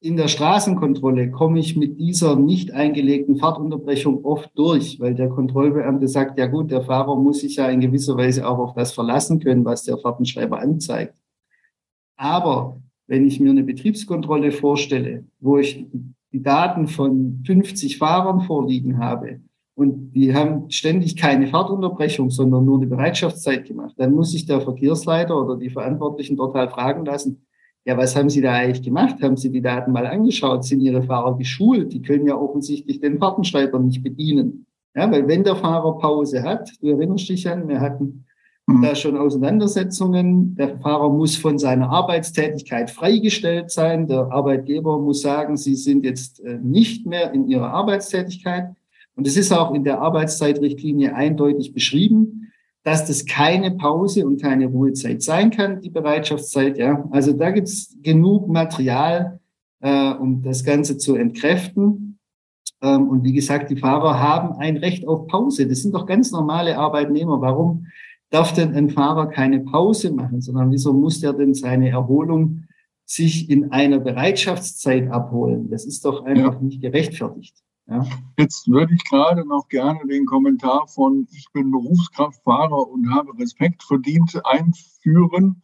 C: in der Straßenkontrolle komme ich mit dieser nicht eingelegten Fahrtunterbrechung oft durch, weil der Kontrollbeamte sagt, ja gut, der Fahrer muss sich ja in gewisser Weise auch auf das verlassen können, was der Fahrtenschreiber anzeigt. Aber wenn ich mir eine Betriebskontrolle vorstelle, wo ich die Daten von 50 Fahrern vorliegen habe und die haben ständig keine Fahrtunterbrechung, sondern nur eine Bereitschaftszeit gemacht, dann muss sich der Verkehrsleiter oder die Verantwortlichen dort halt fragen lassen, ja, was haben Sie da eigentlich gemacht? Haben Sie die Daten mal angeschaut? Sind Ihre Fahrer geschult? Die können ja offensichtlich den Fahrtenschreiber nicht bedienen. Ja, weil wenn der Fahrer Pause hat, du erinnerst dich an, wir hatten mhm. da schon Auseinandersetzungen. Der Fahrer muss von seiner Arbeitstätigkeit freigestellt sein. Der Arbeitgeber muss sagen, Sie sind jetzt äh, nicht mehr in Ihrer Arbeitstätigkeit. Und es ist auch in der Arbeitszeitrichtlinie eindeutig beschrieben dass das keine Pause und keine Ruhezeit sein kann, die Bereitschaftszeit. Ja, also da gibt's genug Material, äh, um das Ganze zu entkräften. Ähm, und wie gesagt, die Fahrer haben ein Recht auf Pause. Das sind doch ganz normale Arbeitnehmer. Warum darf denn ein Fahrer keine Pause machen, sondern wieso muss der denn seine Erholung sich in einer Bereitschaftszeit abholen? Das ist doch einfach ja. nicht gerechtfertigt.
B: Ja. Jetzt würde ich gerade noch gerne den Kommentar von Ich bin Berufskraftfahrer und habe Respekt verdient einführen.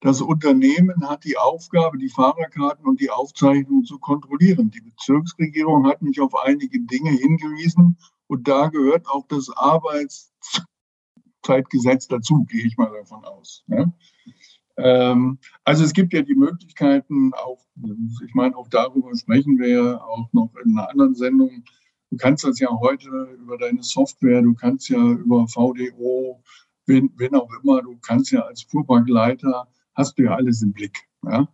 B: Das Unternehmen hat die Aufgabe, die Fahrerkarten und die Aufzeichnungen zu kontrollieren. Die Bezirksregierung hat mich auf einige Dinge hingewiesen und da gehört auch das Arbeitszeitgesetz dazu, gehe ich mal davon aus. Ja. Ähm, also es gibt ja die Möglichkeiten, auch, ich meine, auch darüber sprechen wir ja auch noch in einer anderen Sendung. Du kannst das ja heute über deine Software, du kannst ja über VDO, wen, wen auch immer, du kannst ja als Fuhrparkleiter, hast du ja alles im Blick. Ja?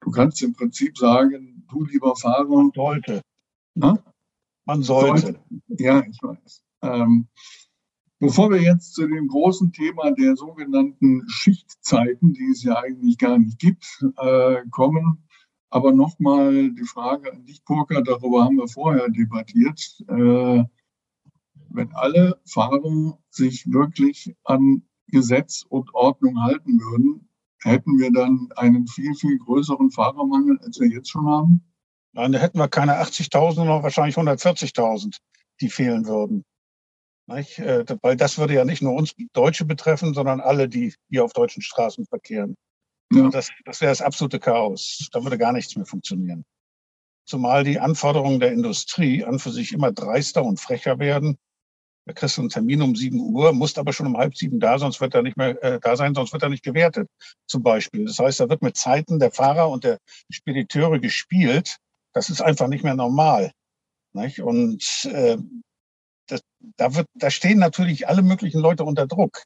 B: Du kannst im Prinzip sagen, du lieber Fahrer.
D: Man sollte. Ja? Man sollte. sollte.
B: Ja, ich weiß. Ähm, Bevor wir jetzt zu dem großen Thema der sogenannten Schichtzeiten, die es ja eigentlich gar nicht gibt, äh, kommen, aber nochmal die Frage an dich, Burka, darüber haben wir vorher debattiert. Äh, wenn alle Fahrer sich wirklich an Gesetz und Ordnung halten würden, hätten wir dann einen viel, viel größeren Fahrermangel, als wir jetzt schon haben?
D: Dann hätten wir keine 80.000, sondern wahrscheinlich 140.000, die fehlen würden. Nicht? Äh, weil das würde ja nicht nur uns Deutsche betreffen, sondern alle, die hier auf deutschen Straßen verkehren. Ja. Das, das wäre das absolute Chaos. Da würde gar nichts mehr funktionieren. Zumal die Anforderungen der Industrie an für sich immer dreister und frecher werden. Da kriegst du einen Termin um sieben Uhr, musst aber schon um halb sieben da, sonst wird er nicht mehr äh, da sein, sonst wird er nicht gewertet, zum Beispiel. Das heißt, da wird mit Zeiten der Fahrer und der Spediteure gespielt. Das ist einfach nicht mehr normal. Nicht? Und äh, das, da, wird, da stehen natürlich alle möglichen Leute unter Druck.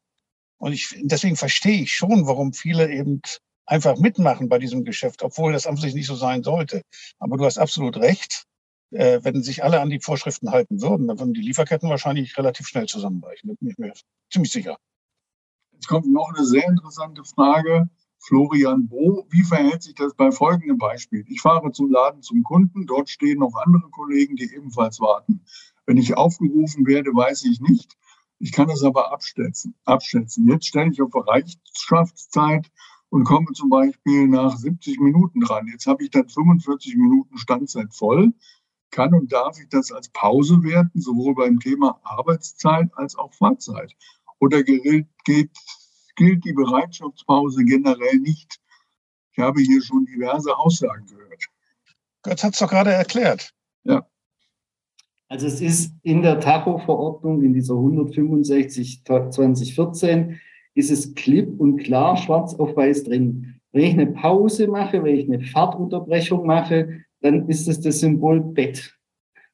D: Und ich, deswegen verstehe ich schon, warum viele eben einfach mitmachen bei diesem Geschäft, obwohl das offensichtlich nicht so sein sollte. Aber du hast absolut recht. Äh, wenn sich alle an die Vorschriften halten würden, dann würden die Lieferketten wahrscheinlich relativ schnell zusammenbrechen. Da bin ich mir ziemlich sicher.
B: Jetzt kommt noch eine sehr interessante Frage. Florian Bo, wie verhält sich das bei folgendem Beispiel? Ich fahre zum Laden zum Kunden, dort stehen noch andere Kollegen, die ebenfalls warten. Wenn ich aufgerufen werde, weiß ich nicht. Ich kann es aber abschätzen. abschätzen. Jetzt stelle ich auf Bereitschaftszeit und komme zum Beispiel nach 70 Minuten dran. Jetzt habe ich dann 45 Minuten Standzeit voll. Kann und darf ich das als Pause werten, sowohl beim Thema Arbeitszeit als auch Fahrzeit? Oder gilt, gilt die Bereitschaftspause generell nicht? Ich habe hier schon diverse Aussagen gehört.
D: Götz hat es doch gerade erklärt.
B: Ja.
C: Also es ist in der Tacho-Verordnung, in dieser 165 2014, ist es klipp und klar schwarz auf weiß drin. Wenn ich eine Pause mache, wenn ich eine Fahrtunterbrechung mache, dann ist es das Symbol Bett.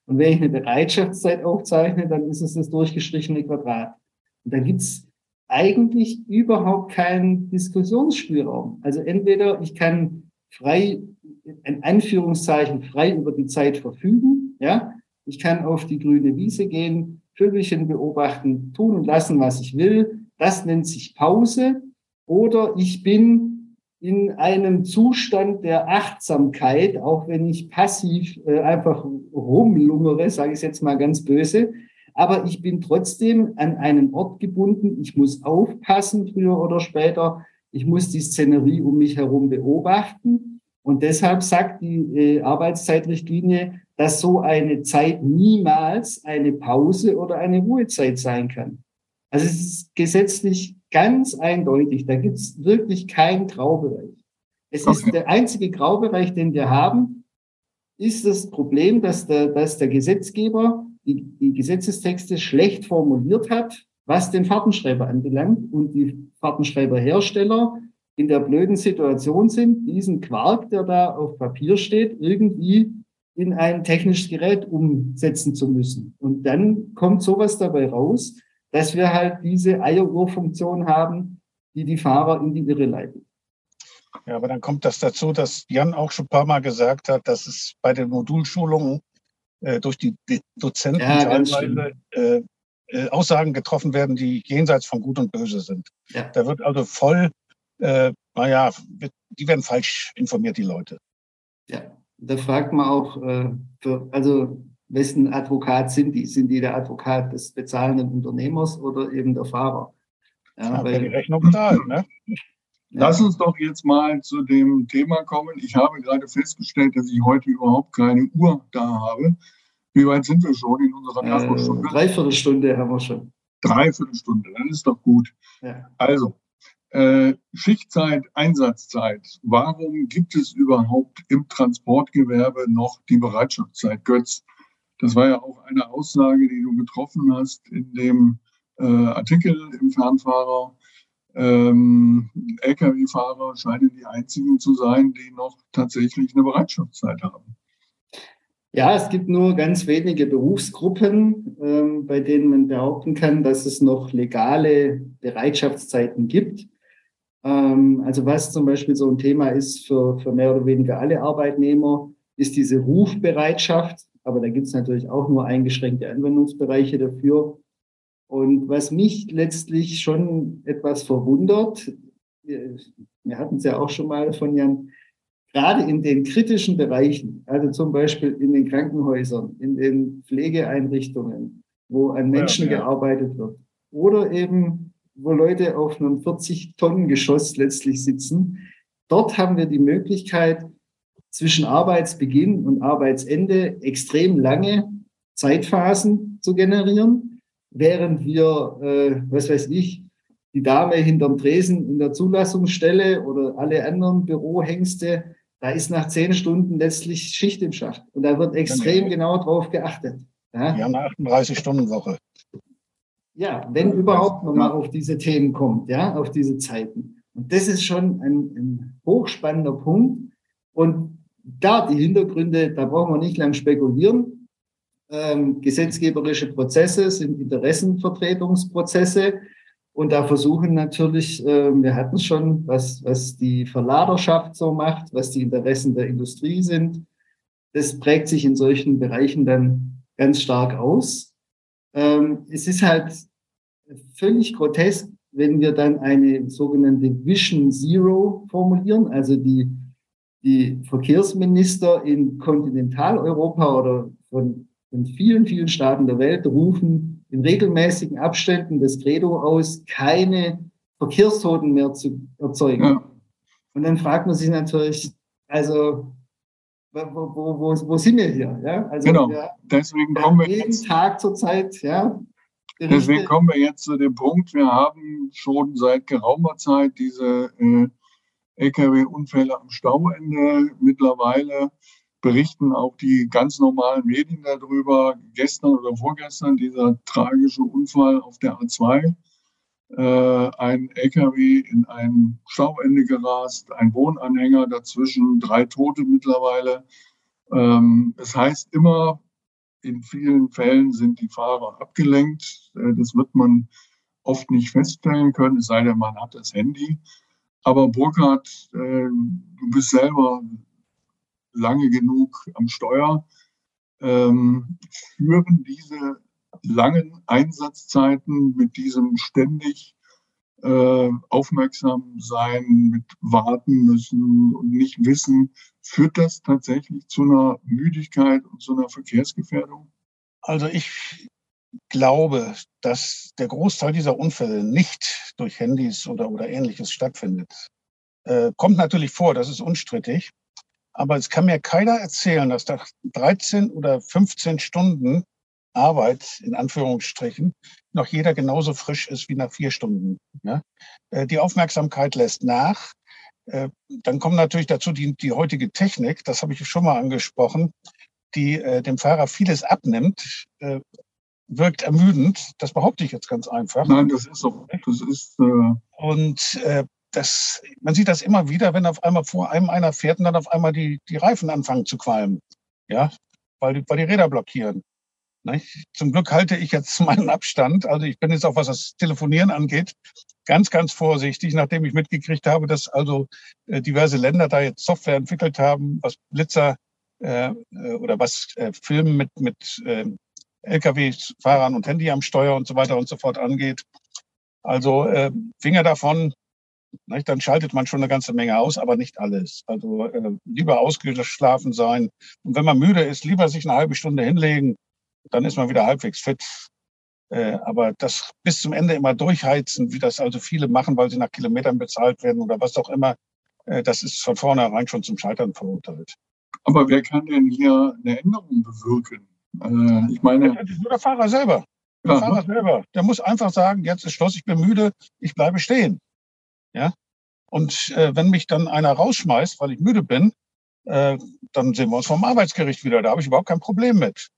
C: Und wenn ich eine Bereitschaftszeit aufzeichne, dann ist es das durchgestrichene Quadrat. Und da gibt's eigentlich überhaupt keinen Diskussionsspielraum. Also entweder ich kann frei, in Anführungszeichen, frei über die Zeit verfügen, ja. Ich kann auf die grüne Wiese gehen, Vögelchen beobachten, tun und lassen, was ich will. Das nennt sich Pause. Oder ich bin in einem Zustand der Achtsamkeit, auch wenn ich passiv äh, einfach rumlungere, sage ich jetzt mal ganz böse. Aber ich bin trotzdem an einen Ort gebunden. Ich muss aufpassen, früher oder später. Ich muss die Szenerie um mich herum beobachten. Und deshalb sagt die äh, Arbeitszeitrichtlinie, dass so eine Zeit niemals eine Pause oder eine Ruhezeit sein kann. Also es ist gesetzlich ganz eindeutig. Da gibt es wirklich keinen Graubereich. Es ist der einzige Graubereich, den wir haben, ist das Problem, dass der, dass der Gesetzgeber die, die Gesetzestexte schlecht formuliert hat, was den Fahrtenschreiber anbelangt und die Fahrtenschreiberhersteller in der blöden Situation sind, diesen Quark, der da auf Papier steht, irgendwie in ein technisches Gerät umsetzen zu müssen. Und dann kommt sowas dabei raus, dass wir halt diese Eieruhrfunktion haben, die die Fahrer in die Irre leitet.
D: Ja, aber dann kommt das dazu, dass Jan auch schon ein paar Mal gesagt hat, dass es bei den Modulschulungen äh, durch die Dozenten ja, teilweise äh, äh, Aussagen getroffen werden, die jenseits von Gut und Böse sind. Ja. Da wird also voll, äh, naja, die werden falsch informiert, die Leute.
C: Ja, da fragt man auch, äh, für, also wessen Advokat sind die? Sind die der Advokat des bezahlenden Unternehmers oder eben der Fahrer?
D: Ja, ja weil die Rechnung zahlt, ne?
B: Lass uns doch jetzt mal zu dem Thema kommen. Ich habe gerade festgestellt, dass ich heute überhaupt keine Uhr da habe. Wie weit sind wir schon in unserer
C: Nachbarstunde? Äh, Dreiviertelstunde haben wir schon.
B: Dreiviertelstunde, dann ist doch gut. Ja. Also, äh, Schichtzeit, Einsatzzeit. Warum gibt es überhaupt im Transportgewerbe noch die Bereitschaftszeit? Götz, das war ja auch eine Aussage, die du getroffen hast in dem äh, Artikel im Fernfahrer. Ähm, Lkw-Fahrer scheinen die einzigen zu sein, die noch tatsächlich eine Bereitschaftszeit haben.
C: Ja, es gibt nur ganz wenige Berufsgruppen, ähm, bei denen man behaupten kann, dass es noch legale Bereitschaftszeiten gibt. Ähm, also was zum Beispiel so ein Thema ist für, für mehr oder weniger alle Arbeitnehmer, ist diese Rufbereitschaft aber da gibt es natürlich auch nur eingeschränkte Anwendungsbereiche dafür. Und was mich letztlich schon etwas verwundert, wir hatten es ja auch schon mal von Jan, gerade in den kritischen Bereichen, also zum Beispiel in den Krankenhäusern, in den Pflegeeinrichtungen, wo an Menschen ja, ja. gearbeitet wird, oder eben, wo Leute auf einem 40-Tonnen-Geschoss letztlich sitzen, dort haben wir die Möglichkeit, zwischen Arbeitsbeginn und Arbeitsende extrem lange Zeitphasen zu generieren, während wir, äh, was weiß ich, die Dame hinterm Tresen in der Zulassungsstelle oder alle anderen Bürohengste, da ist nach zehn Stunden letztlich Schicht im Schacht. Und da wird extrem genau drauf geachtet.
D: Ja? Wir haben eine 38-Stunden-Woche.
C: Ja, wenn überhaupt man mal auf diese Themen kommt, ja, auf diese Zeiten. Und das ist schon ein, ein hochspannender Punkt. Und da die Hintergründe, da brauchen wir nicht lang spekulieren. Ähm, gesetzgeberische Prozesse sind Interessenvertretungsprozesse. Und da versuchen natürlich, äh, wir hatten es schon, was, was die Verladerschaft so macht, was die Interessen der Industrie sind. Das prägt sich in solchen Bereichen dann ganz stark aus. Ähm, es ist halt völlig grotesk, wenn wir dann eine sogenannte Vision Zero formulieren, also die, die Verkehrsminister in Kontinentaleuropa oder von, von vielen, vielen Staaten der Welt rufen in regelmäßigen Abständen das Credo aus, keine Verkehrstoten mehr zu erzeugen. Ja. Und dann fragt man sich natürlich, also wo, wo, wo, wo sind wir hier? Ja? Also,
B: genau, ja, deswegen kommen wir
C: jeden jetzt, Tag zurzeit, ja,
B: Deswegen kommen wir jetzt zu dem Punkt, wir haben schon seit geraumer Zeit diese äh, Lkw-Unfälle am Stauende. Mittlerweile berichten auch die ganz normalen Medien darüber. Gestern oder vorgestern dieser tragische Unfall auf der A2. Äh, ein Lkw in ein Stauende gerast, ein Wohnanhänger dazwischen, drei Tote mittlerweile. Ähm, es heißt immer, in vielen Fällen sind die Fahrer abgelenkt. Äh, das wird man oft nicht feststellen können, es sei denn, man hat das Handy. Aber Burkhard, äh, du bist selber lange genug am Steuer. Ähm, führen diese langen Einsatzzeiten mit diesem ständig äh, aufmerksam sein, mit warten müssen und nicht wissen, führt das tatsächlich zu einer Müdigkeit und zu einer Verkehrsgefährdung?
D: Also ich glaube, dass der Großteil dieser Unfälle nicht durch Handys oder, oder ähnliches stattfindet. Äh, kommt natürlich vor, das ist unstrittig. Aber es kann mir keiner erzählen, dass nach 13 oder 15 Stunden Arbeit, in Anführungsstrichen, noch jeder genauso frisch ist wie nach vier Stunden. Ja? Äh, die Aufmerksamkeit lässt nach. Äh, dann kommt natürlich dazu die, die heutige Technik, das habe ich schon mal angesprochen, die äh, dem Fahrer vieles abnimmt, wirkt ermüdend. Das behaupte ich jetzt ganz einfach.
B: Nein, das ist so. Das ist, äh
D: und äh, das, man sieht das immer wieder, wenn auf einmal vor einem einer fährt und dann auf einmal die, die Reifen anfangen zu qualmen. Ja, weil die, weil die Räder blockieren. Zum Glück halte ich jetzt *laughs* meinen Abstand. Also ich bin jetzt auch, was das Telefonieren angeht, ganz, ganz vorsichtig, nachdem ich mitgekriegt habe, dass also äh, diverse Länder da jetzt Software entwickelt haben, was Blitzer äh, äh oder was äh, Filmen mit, mit äh, Lkw-Fahrern und Handy am Steuer und so weiter und so fort angeht. Also äh, Finger davon, nicht? dann schaltet man schon eine ganze Menge aus, aber nicht alles. Also äh, lieber ausgeschlafen sein. Und wenn man müde ist, lieber sich eine halbe Stunde hinlegen, dann ist man wieder halbwegs fit. Äh, aber das bis zum Ende immer durchheizen, wie das also viele machen, weil sie nach Kilometern bezahlt werden oder was auch immer, äh, das ist von vornherein schon zum Scheitern verurteilt.
B: Aber wer kann denn hier eine Änderung bewirken?
D: Äh, ich meine. Nur der Fahrer selber. Der ja, Fahrer ne? selber. Der muss einfach sagen, jetzt ist Schluss, ich bin müde, ich bleibe stehen. Ja. Und äh, wenn mich dann einer rausschmeißt, weil ich müde bin, äh, dann sehen wir uns vom Arbeitsgericht wieder. Da habe ich überhaupt kein Problem mit.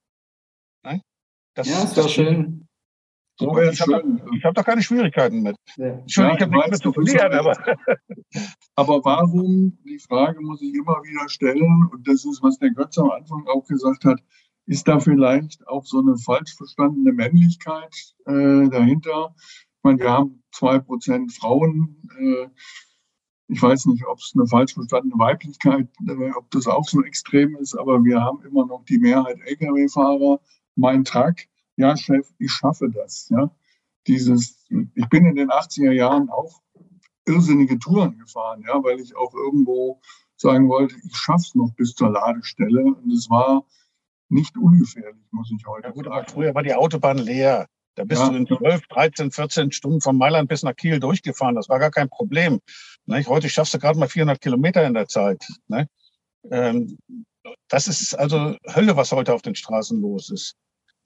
C: Nein? Das, ja, ist doch schön.
D: So, ich habe hab doch keine Schwierigkeiten mit. Ja. Entschuldigung, ja, ich habe nichts zu verlieren, aber. *laughs*
B: aber warum, die Frage muss ich immer wieder stellen, und das ist, was der Götz am Anfang auch gesagt hat, ist da vielleicht auch so eine falsch verstandene Männlichkeit äh, dahinter? Ich meine, wir haben zwei Prozent Frauen. Äh, ich weiß nicht, ob es eine falsch verstandene Weiblichkeit, äh, ob das auch so extrem ist, aber wir haben immer noch die Mehrheit Lkw-Fahrer mein Tag, ja, Chef, ich schaffe das. Ja. Dieses, ich bin in den 80er Jahren auch irrsinnige Touren gefahren, ja, weil ich auch irgendwo sagen wollte, ich schaff's noch bis zur Ladestelle. Und es war nicht ungefährlich, muss ich heute
D: ja, gut, sagen. Aber früher war die Autobahn leer. Da bist ja, du in 12, 13, 14 Stunden von Mailand bis nach Kiel durchgefahren. Das war gar kein Problem. Ne? Heute schaffst du gerade mal 400 Kilometer in der Zeit. Ne? Ähm, das ist also Hölle, was heute auf den Straßen los ist.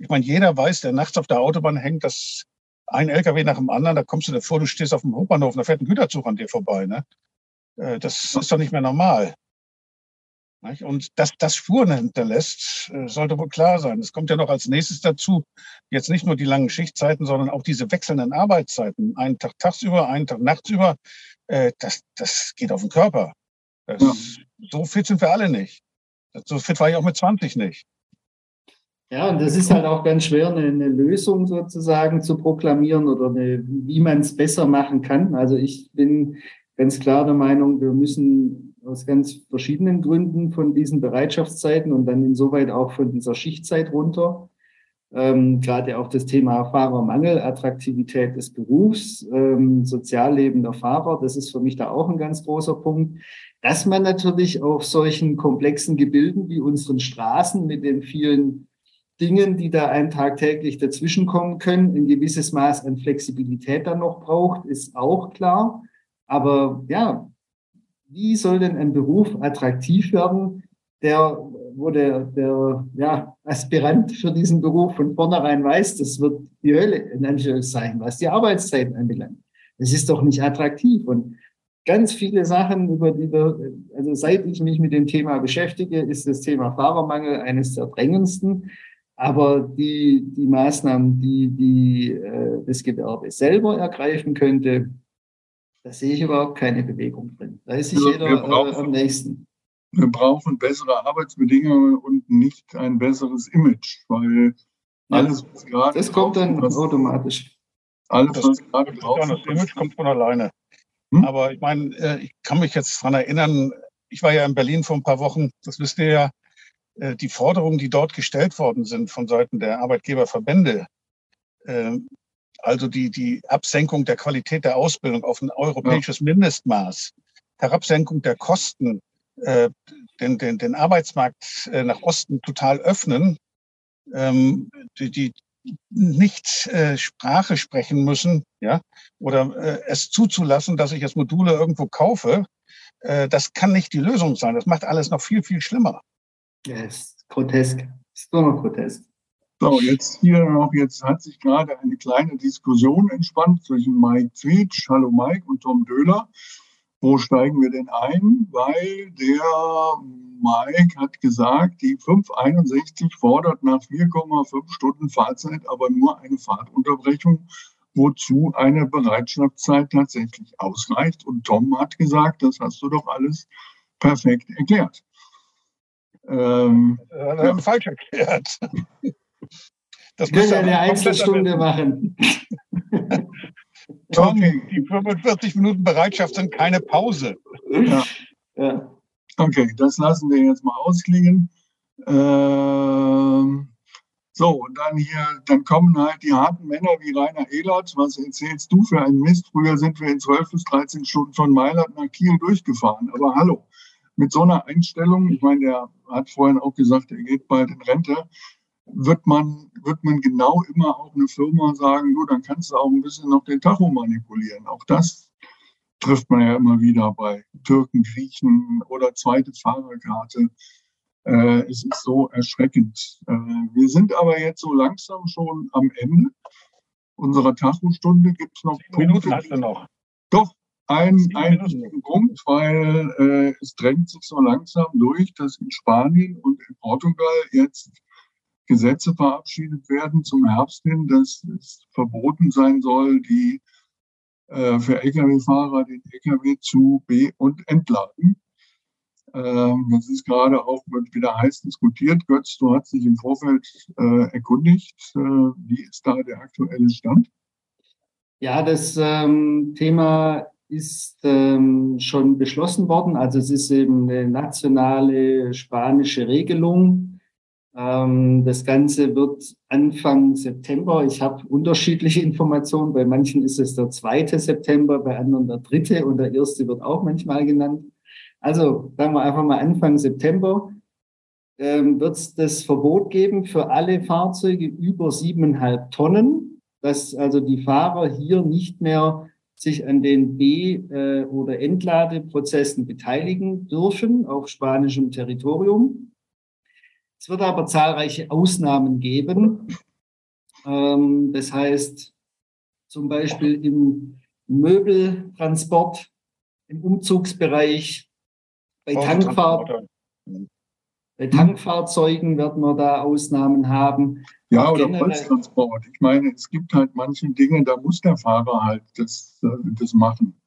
D: Ich meine, jeder weiß, der nachts auf der Autobahn hängt, dass ein LKW nach dem anderen, da kommst du davor, du stehst auf dem Hauptbahnhof, da fährt ein Güterzug an dir vorbei. Ne? Äh, das ist doch nicht mehr normal. Und dass das Spuren hinterlässt, äh, sollte wohl klar sein. Es kommt ja noch als nächstes dazu, jetzt nicht nur die langen Schichtzeiten, sondern auch diese wechselnden Arbeitszeiten. Einen Tag tagsüber, einen Tag nachtsüber. Äh, das, das geht auf den Körper. Das, ja. So fit sind wir alle nicht. So fit war ich auch mit 20 nicht.
C: Ja, und das ist halt auch ganz schwer, eine, eine Lösung sozusagen zu proklamieren oder eine, wie man es besser machen kann. Also ich bin ganz klar der Meinung, wir müssen aus ganz verschiedenen Gründen von diesen Bereitschaftszeiten und dann insoweit auch von dieser Schichtzeit runter. Ähm, gerade auch das Thema Fahrermangel, Attraktivität des Berufs, ähm, Sozialleben der Fahrer, das ist für mich da auch ein ganz großer Punkt. Dass man natürlich auf solchen komplexen Gebilden wie unseren Straßen mit den vielen Dingen, die da einen tagtäglich dazwischenkommen können, ein gewisses Maß an Flexibilität dann noch braucht, ist auch klar. Aber ja, wie soll denn ein Beruf attraktiv werden, der, wo der, der ja, Aspirant für diesen Beruf von vornherein weiß, das wird die Hölle in Anführungszeichen, was die Arbeitszeiten anbelangt. Das ist doch nicht attraktiv. Und ganz viele Sachen, über die wir, also seit ich mich mit dem Thema beschäftige, ist das Thema Fahrermangel eines der drängendsten. Aber die, die Maßnahmen, die, die äh, das Gewerbe selber ergreifen könnte, da sehe ich überhaupt keine Bewegung drin. Da ist sich ja, jeder brauchen, äh, am nächsten.
B: Wir brauchen bessere Arbeitsbedingungen und nicht ein besseres Image, weil alles,
C: was gerade. Das kommt dann was, automatisch.
D: Alles, das, was gerade drauf ist. Das Image kommt von alleine. Hm? Aber ich meine, äh, ich kann mich jetzt daran erinnern, ich war ja in Berlin vor ein paar Wochen, das wisst ihr ja, äh, die Forderungen, die dort gestellt worden sind von Seiten der Arbeitgeberverbände, äh, also die, die Absenkung der Qualität der Ausbildung auf ein europäisches ja. Mindestmaß, Herabsenkung der Kosten, äh, den, den, den Arbeitsmarkt nach Osten total öffnen, ähm, die, die nicht äh, Sprache sprechen müssen, ja, oder äh, es zuzulassen, dass ich jetzt Module irgendwo kaufe, äh, das kann nicht die Lösung sein. Das macht alles noch viel, viel schlimmer.
C: Ja, ist grotesk. Ist nur noch grotesk.
B: So, jetzt hier noch, jetzt hat sich gerade eine kleine Diskussion entspannt zwischen Mike Zwitsch, hallo Mike, und Tom Döhler. Wo steigen wir denn ein? Weil der Mike hat gesagt, die 561 fordert nach 4,5 Stunden Fahrzeit aber nur eine Fahrtunterbrechung, wozu eine Bereitschaftszeit tatsächlich ausreicht. Und Tom hat gesagt, das hast du doch alles perfekt erklärt.
D: Ähm, ja, ja. falsch erklärt. *laughs*
C: Das muss ja eine Einzelstunde machen.
D: Tom, okay. die 45 Minuten Bereitschaft sind keine Pause.
B: Ja. ja. Okay, das lassen wir jetzt mal ausklingen. Ähm, so, und dann hier, dann kommen halt die harten Männer wie Rainer Ehlert. Was erzählst du für einen Mist? Früher sind wir in 12 bis 13 Stunden von Mailand nach Kiel durchgefahren. Aber hallo, mit so einer Einstellung, ich meine, der hat vorhin auch gesagt, er geht bald in Rente, wird man, wird man genau immer auch eine Firma sagen, du, dann kannst du auch ein bisschen noch den Tacho manipulieren. Auch das trifft man ja immer wieder bei Türken, Griechen oder zweite Fahrerkarte. Äh, es ist so erschreckend. Äh, wir sind aber jetzt so langsam schon am Ende unserer Tacho-Stunde. Gibt es noch
D: Minuten hast du noch.
B: Doch, ein, ein wichtigen Punkt, weil äh, es drängt sich so langsam durch, dass in Spanien und in Portugal jetzt Gesetze verabschiedet werden zum Herbst hin, dass es verboten sein soll, die äh, für Lkw-Fahrer den Lkw zu be- und entladen. Ähm, das ist gerade auch wieder heiß diskutiert. Götz, du hast dich im Vorfeld äh, erkundigt. Äh, wie ist da der aktuelle Stand?
C: Ja, das ähm, Thema ist ähm, schon beschlossen worden. Also es ist eben eine nationale spanische Regelung. Ähm, das Ganze wird Anfang September. Ich habe unterschiedliche Informationen. Bei manchen ist es der zweite September, bei anderen der dritte und der erste wird auch manchmal genannt. Also sagen wir einfach mal Anfang September ähm, wird es das Verbot geben für alle Fahrzeuge über siebeneinhalb Tonnen, dass also die Fahrer hier nicht mehr sich an den B- äh, oder Entladeprozessen beteiligen dürfen auf spanischem Territorium. Es wird aber zahlreiche Ausnahmen geben. Ähm, das heißt, zum Beispiel im Möbeltransport, im Umzugsbereich, bei, Tankfahr bei Tankfahrzeugen werden wir da Ausnahmen haben.
B: Ja, oder Holztransport. Ich meine, es gibt halt manche Dinge, da muss der Fahrer halt das, äh, das machen.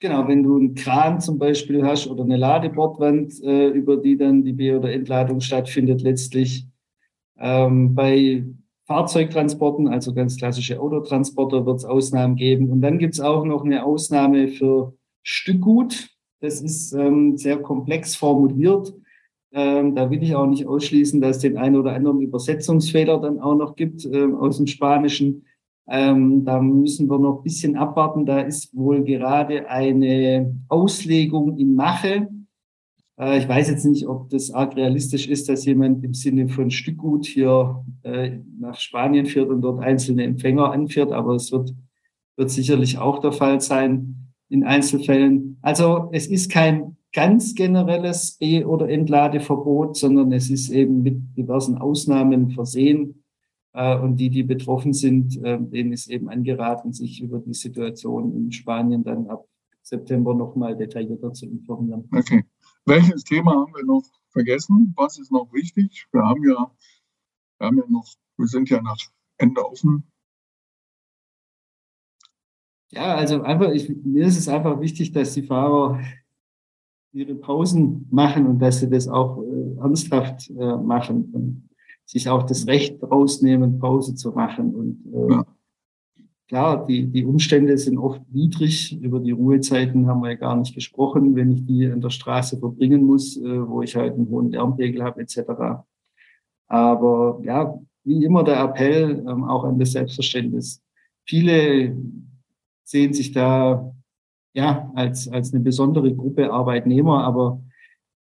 C: Genau, wenn du einen Kran zum Beispiel hast oder eine Ladebordwand, äh, über die dann die B- oder Entladung stattfindet, letztlich, Ähm, bei Fahrzeugtransporten, also ganz klassische Autotransporter, wird es Ausnahmen geben. Und dann gibt es auch noch eine Ausnahme für Stückgut. Das ist ähm, sehr komplex formuliert. Ähm, da will ich auch nicht ausschließen, dass es den einen oder anderen Übersetzungsfehler dann auch noch gibt ähm, aus dem Spanischen. Ähm, da müssen wir noch ein bisschen abwarten. Da ist wohl gerade eine Auslegung in Mache. Äh, ich weiß jetzt nicht, ob das arg realistisch ist, dass jemand im Sinne von Stückgut hier äh, nach Spanien führt und dort einzelne Empfänger anführt, aber es wird, wird sicherlich auch der Fall sein in Einzelfällen. Also es ist kein ganz generelles B- oder Entladeverbot, sondern es ist eben mit diversen Ausnahmen versehen. Äh, und die, die betroffen sind, äh, denen ist eben angeraten, sich über die Situation in Spanien dann ab September nochmal detaillierter zu informieren.
B: Okay. Welches Thema haben wir noch vergessen? Was ist noch wichtig? Wir haben ja, wir haben ja noch, wir sind ja nach Ende offen.
C: Ja, also einfach, ich, mir ist es einfach wichtig, dass die Fahrer ihre Pausen machen und dass sie das auch äh, ernsthaft äh, machen und sich auch das Recht rausnehmen, Pause zu machen. Und äh, ja. klar, die, die Umstände sind oft widrig. Über die Ruhezeiten haben wir ja gar nicht gesprochen, wenn ich die an der Straße verbringen muss, äh, wo ich halt einen hohen Lärmpegel habe, etc. Aber ja, wie immer der Appell ähm, auch an das Selbstverständnis. Viele sehen sich da ja als, als eine besondere Gruppe Arbeitnehmer, aber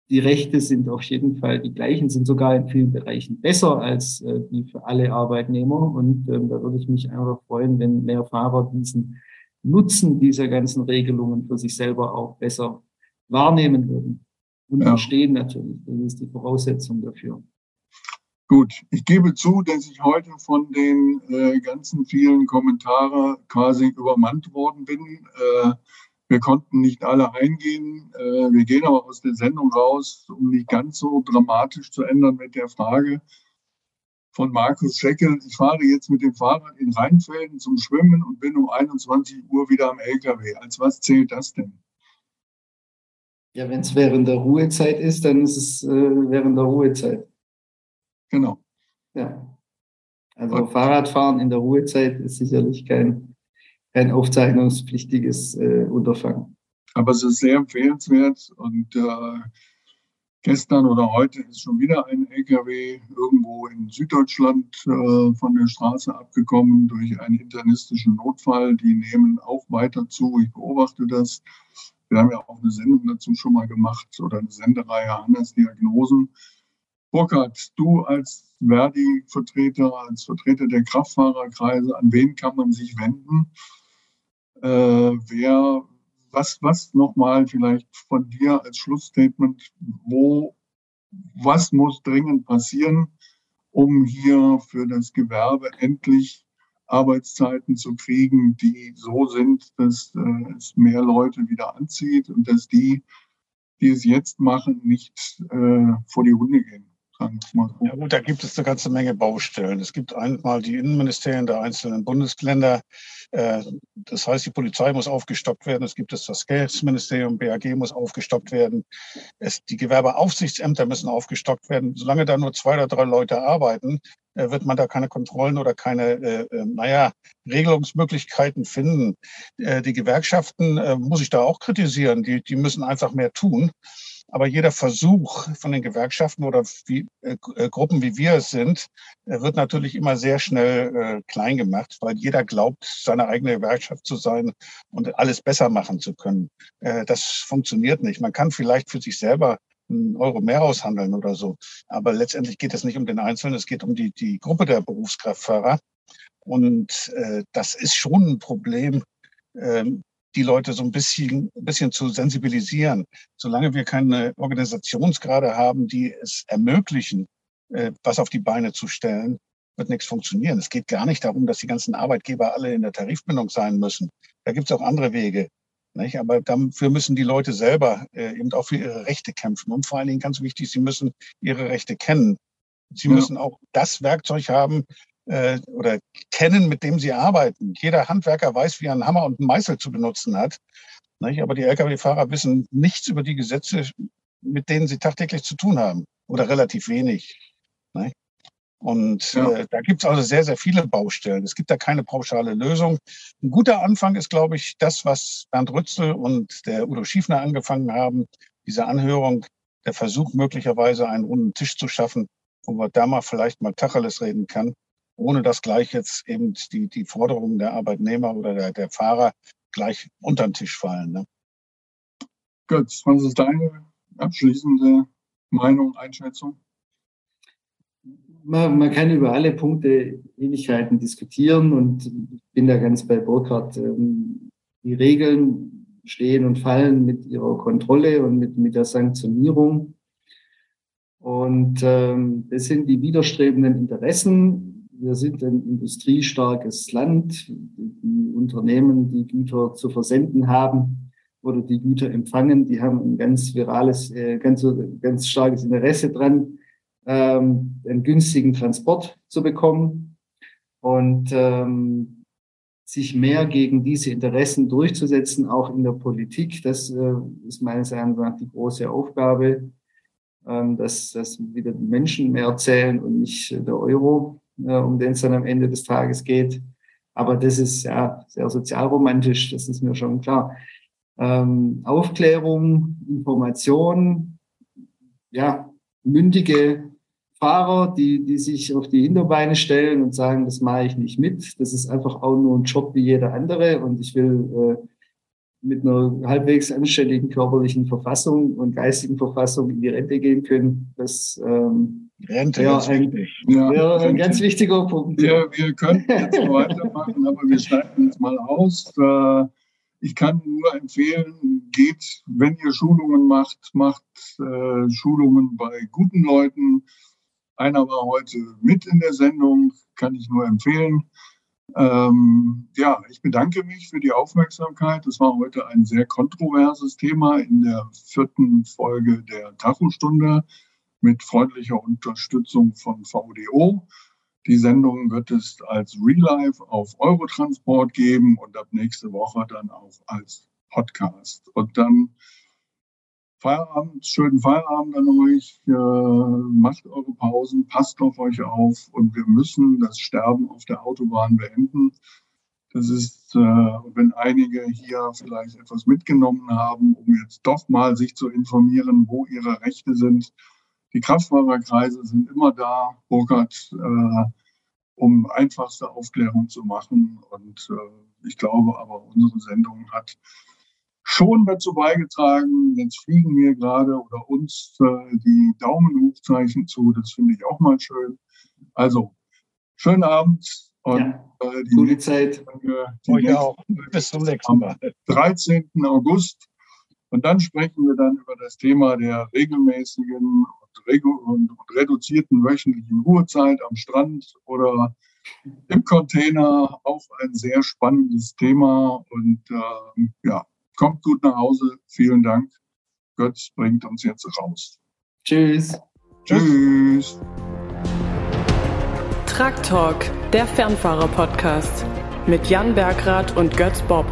C: die Rechte sind auf jeden Fall die gleichen, sind sogar in vielen Bereichen besser als äh, die für alle Arbeitnehmer. Und ähm, da würde ich mich einfach freuen, wenn mehr Fahrer diesen Nutzen dieser ganzen Regelungen für sich selber auch besser wahrnehmen würden. Und ja. verstehen natürlich. Das ist die Voraussetzung dafür.
B: Gut, ich gebe zu, dass ich heute von den äh, ganzen vielen Kommentaren quasi übermannt worden bin. Äh, wir konnten nicht alle eingehen. Äh, wir gehen aber aus der Sendung raus, um nicht ganz so dramatisch zu ändern mit der Frage von Markus Scheckel. Ich fahre jetzt mit dem Fahrrad in Rheinfelden zum Schwimmen und bin um 21 Uhr wieder am LKW. Als was zählt das denn?
C: Ja, wenn es während der Ruhezeit ist, dann ist es äh, während der Ruhezeit.
B: Genau.
C: Ja. Also Und, Fahrradfahren in der Ruhezeit ist sicherlich kein, kein aufzeichnungspflichtiges äh, Unterfangen.
B: Aber es ist sehr empfehlenswert und äh, gestern oder heute ist schon wieder ein LKW irgendwo in Süddeutschland äh, von der Straße abgekommen durch einen internistischen Notfall. Die nehmen auch weiter zu. Ich beobachte das. Wir haben ja auch eine Sendung dazu schon mal gemacht oder eine Sendereihe Hannas Diagnosen. Burkhard, du als Verdi-Vertreter, als Vertreter der Kraftfahrerkreise, an wen kann man sich wenden? Äh, wer, was, was nochmal vielleicht von dir als Schlussstatement, wo, was muss dringend passieren, um hier für das Gewerbe endlich Arbeitszeiten zu kriegen, die so sind, dass äh, es mehr Leute wieder anzieht und dass die, die es jetzt machen, nicht äh, vor die Hunde gehen
D: Ja gut, da gibt es eine ganze Menge Baustellen. Es gibt einmal die Innenministerien der einzelnen Bundesländer. Äh, das heißt, die Polizei muss aufgestockt werden. Es gibt das Verkehrsministerium, BAG muss aufgestockt werden. Es, die Gewerbeaufsichtsämter müssen aufgestockt werden. Solange da nur zwei oder drei Leute arbeiten, äh, wird man da keine Kontrollen oder keine, äh, äh naja, Regelungsmöglichkeiten finden. Die Gewerkschaften muss ich da auch kritisieren. Die, die müssen einfach mehr tun. Aber jeder Versuch von den Gewerkschaften oder wie, äh, äh, Gruppen, wie wir es sind, äh, wird natürlich immer sehr schnell äh, klein gemacht, weil jeder glaubt, seine eigene Gewerkschaft zu sein und alles besser machen zu können. Äh, das funktioniert nicht. Man kann vielleicht für sich selber einen Euro mehr aushandeln oder so. Aber letztendlich geht es nicht um den Einzelnen, es geht um die, die Gruppe der Berufskraftfahrer. Und äh, das ist schon ein Problem, ähm, die Leute so ein bisschen, ein bisschen zu sensibilisieren. Solange wir keine Organisationsgrade haben, die es ermöglichen, äh, was auf die Beine zu stellen, wird nichts funktionieren. Es geht gar nicht darum, dass die ganzen Arbeitgeber alle in der Tarifbindung sein müssen. Da gibt es auch andere Wege. Nicht? Aber dafür müssen die Leute selber äh, eben auch für ihre Rechte kämpfen. Und vor allen Dingen ganz wichtig, sie müssen ihre Rechte kennen. Sie ja. müssen auch das Werkzeug haben, äh, oder kennen, mit dem sie arbeiten. Jeder Handwerker weiß, wie er einen Hammer und einen Meißel zu benutzen hat. Nicht? Aber die Lkw-Fahrer wissen nichts über die Gesetze, mit denen sie tagtäglich zu tun haben. Oder relativ wenig. Nicht? Und ja. äh, da gibt es also sehr, sehr viele Baustellen. Es gibt da keine pauschale Lösung. Ein guter Anfang ist, glaube ich, das, was Bernd Rützel und der Udo Schiefner angefangen haben, diese Anhörung, der Versuch möglicherweise einen runden Tisch zu schaffen, wo man da mal vielleicht mal Tacheles reden kann, ohne dass gleich jetzt eben die, die Forderungen der Arbeitnehmer oder der, der Fahrer gleich unter den Tisch fallen. Ne?
B: Götz, was ist deine abschließende Meinung, Einschätzung?
C: Man, man, kann über alle Punkte Ewigkeiten diskutieren und ich bin da ganz bei Burkhardt. Ähm, die Regeln stehen und fallen mit ihrer Kontrolle und mit, mit der Sanktionierung. Und ähm, das sind die widerstrebenden Interessen. Wir sind ein industriestarkes Land. Die Unternehmen, die Güter zu versenden haben oder die Güter empfangen, die haben ein ganz virales, äh, ganz, ganz starkes Interesse dran, ähm, einen günstigen Transport zu bekommen. Und ähm, sich mehr gegen diese Interessen durchzusetzen, auch in der Politik. Das äh, ist meines Erachtens die große Aufgabe, ähm, dass, dass wieder die Menschen mehr zählen und nicht der Euro, äh, um den es dann am Ende des Tages geht. Aber das ist ja sehr sozialromantisch, das ist mir schon klar. Ähm, Aufklärung, Information, ja, mündige Fahrer, die, die sich auf die Hinterbeine stellen und sagen, das mache ich nicht mit. Das ist einfach auch nur ein Job wie jeder andere und ich will äh, mit einer halbwegs anständigen körperlichen Verfassung und geistigen Verfassung in die Rente gehen können. Das ähm,
D: Rente ja, ein,
C: ja, wäre ein ganz wichtiger Punkt.
B: Wir, wir könnten jetzt *laughs* weitermachen, aber wir schneiden jetzt mal aus. Ich kann nur empfehlen, geht, wenn ihr Schulungen macht, macht äh, Schulungen bei guten Leuten, einer war heute mit in der Sendung, kann ich nur empfehlen. Ähm, ja, ich bedanke mich für die Aufmerksamkeit. Es war heute ein sehr kontroverses Thema in der vierten Folge der Tachostunde mit freundlicher Unterstützung von VDO. Die Sendung wird es als Real Life auf Eurotransport geben und ab nächste Woche dann auch als Podcast. Und dann Feierabend, schönen Feierabend an euch. Äh, macht eure Pausen, passt auf euch auf und wir müssen das Sterben auf der Autobahn beenden. Das ist, äh, wenn einige hier vielleicht etwas mitgenommen haben, um jetzt doch mal sich zu informieren, wo ihre Rechte sind. Die Kraftfahrerkreise sind immer da, Burkhard, äh, um einfachste Aufklärung zu machen. Und äh, ich glaube aber, unsere Sendung hat schon dazu beigetragen. Jetzt fliegen mir gerade oder uns äh, die Daumenhochzeichen zu. Das finde ich auch mal schön. Also, schönen Abend.
C: Und, ja, äh, die gute Zeit.
D: Folge, die Euch auch. Bis zum nächsten Mal.
B: Am 13. August. Und dann sprechen wir dann über das Thema der regelmäßigen und, regu und reduzierten wöchentlichen Ruhezeit am Strand oder im Container. Auch ein sehr spannendes Thema. Und äh, ja, Kommt gut nach Hause. Vielen Dank. Götz bringt uns jetzt raus.
C: Tschüss.
B: Tschüss.
A: Truck Talk, der Fernfahrer-Podcast mit Jan Bergrath und Götz Bob.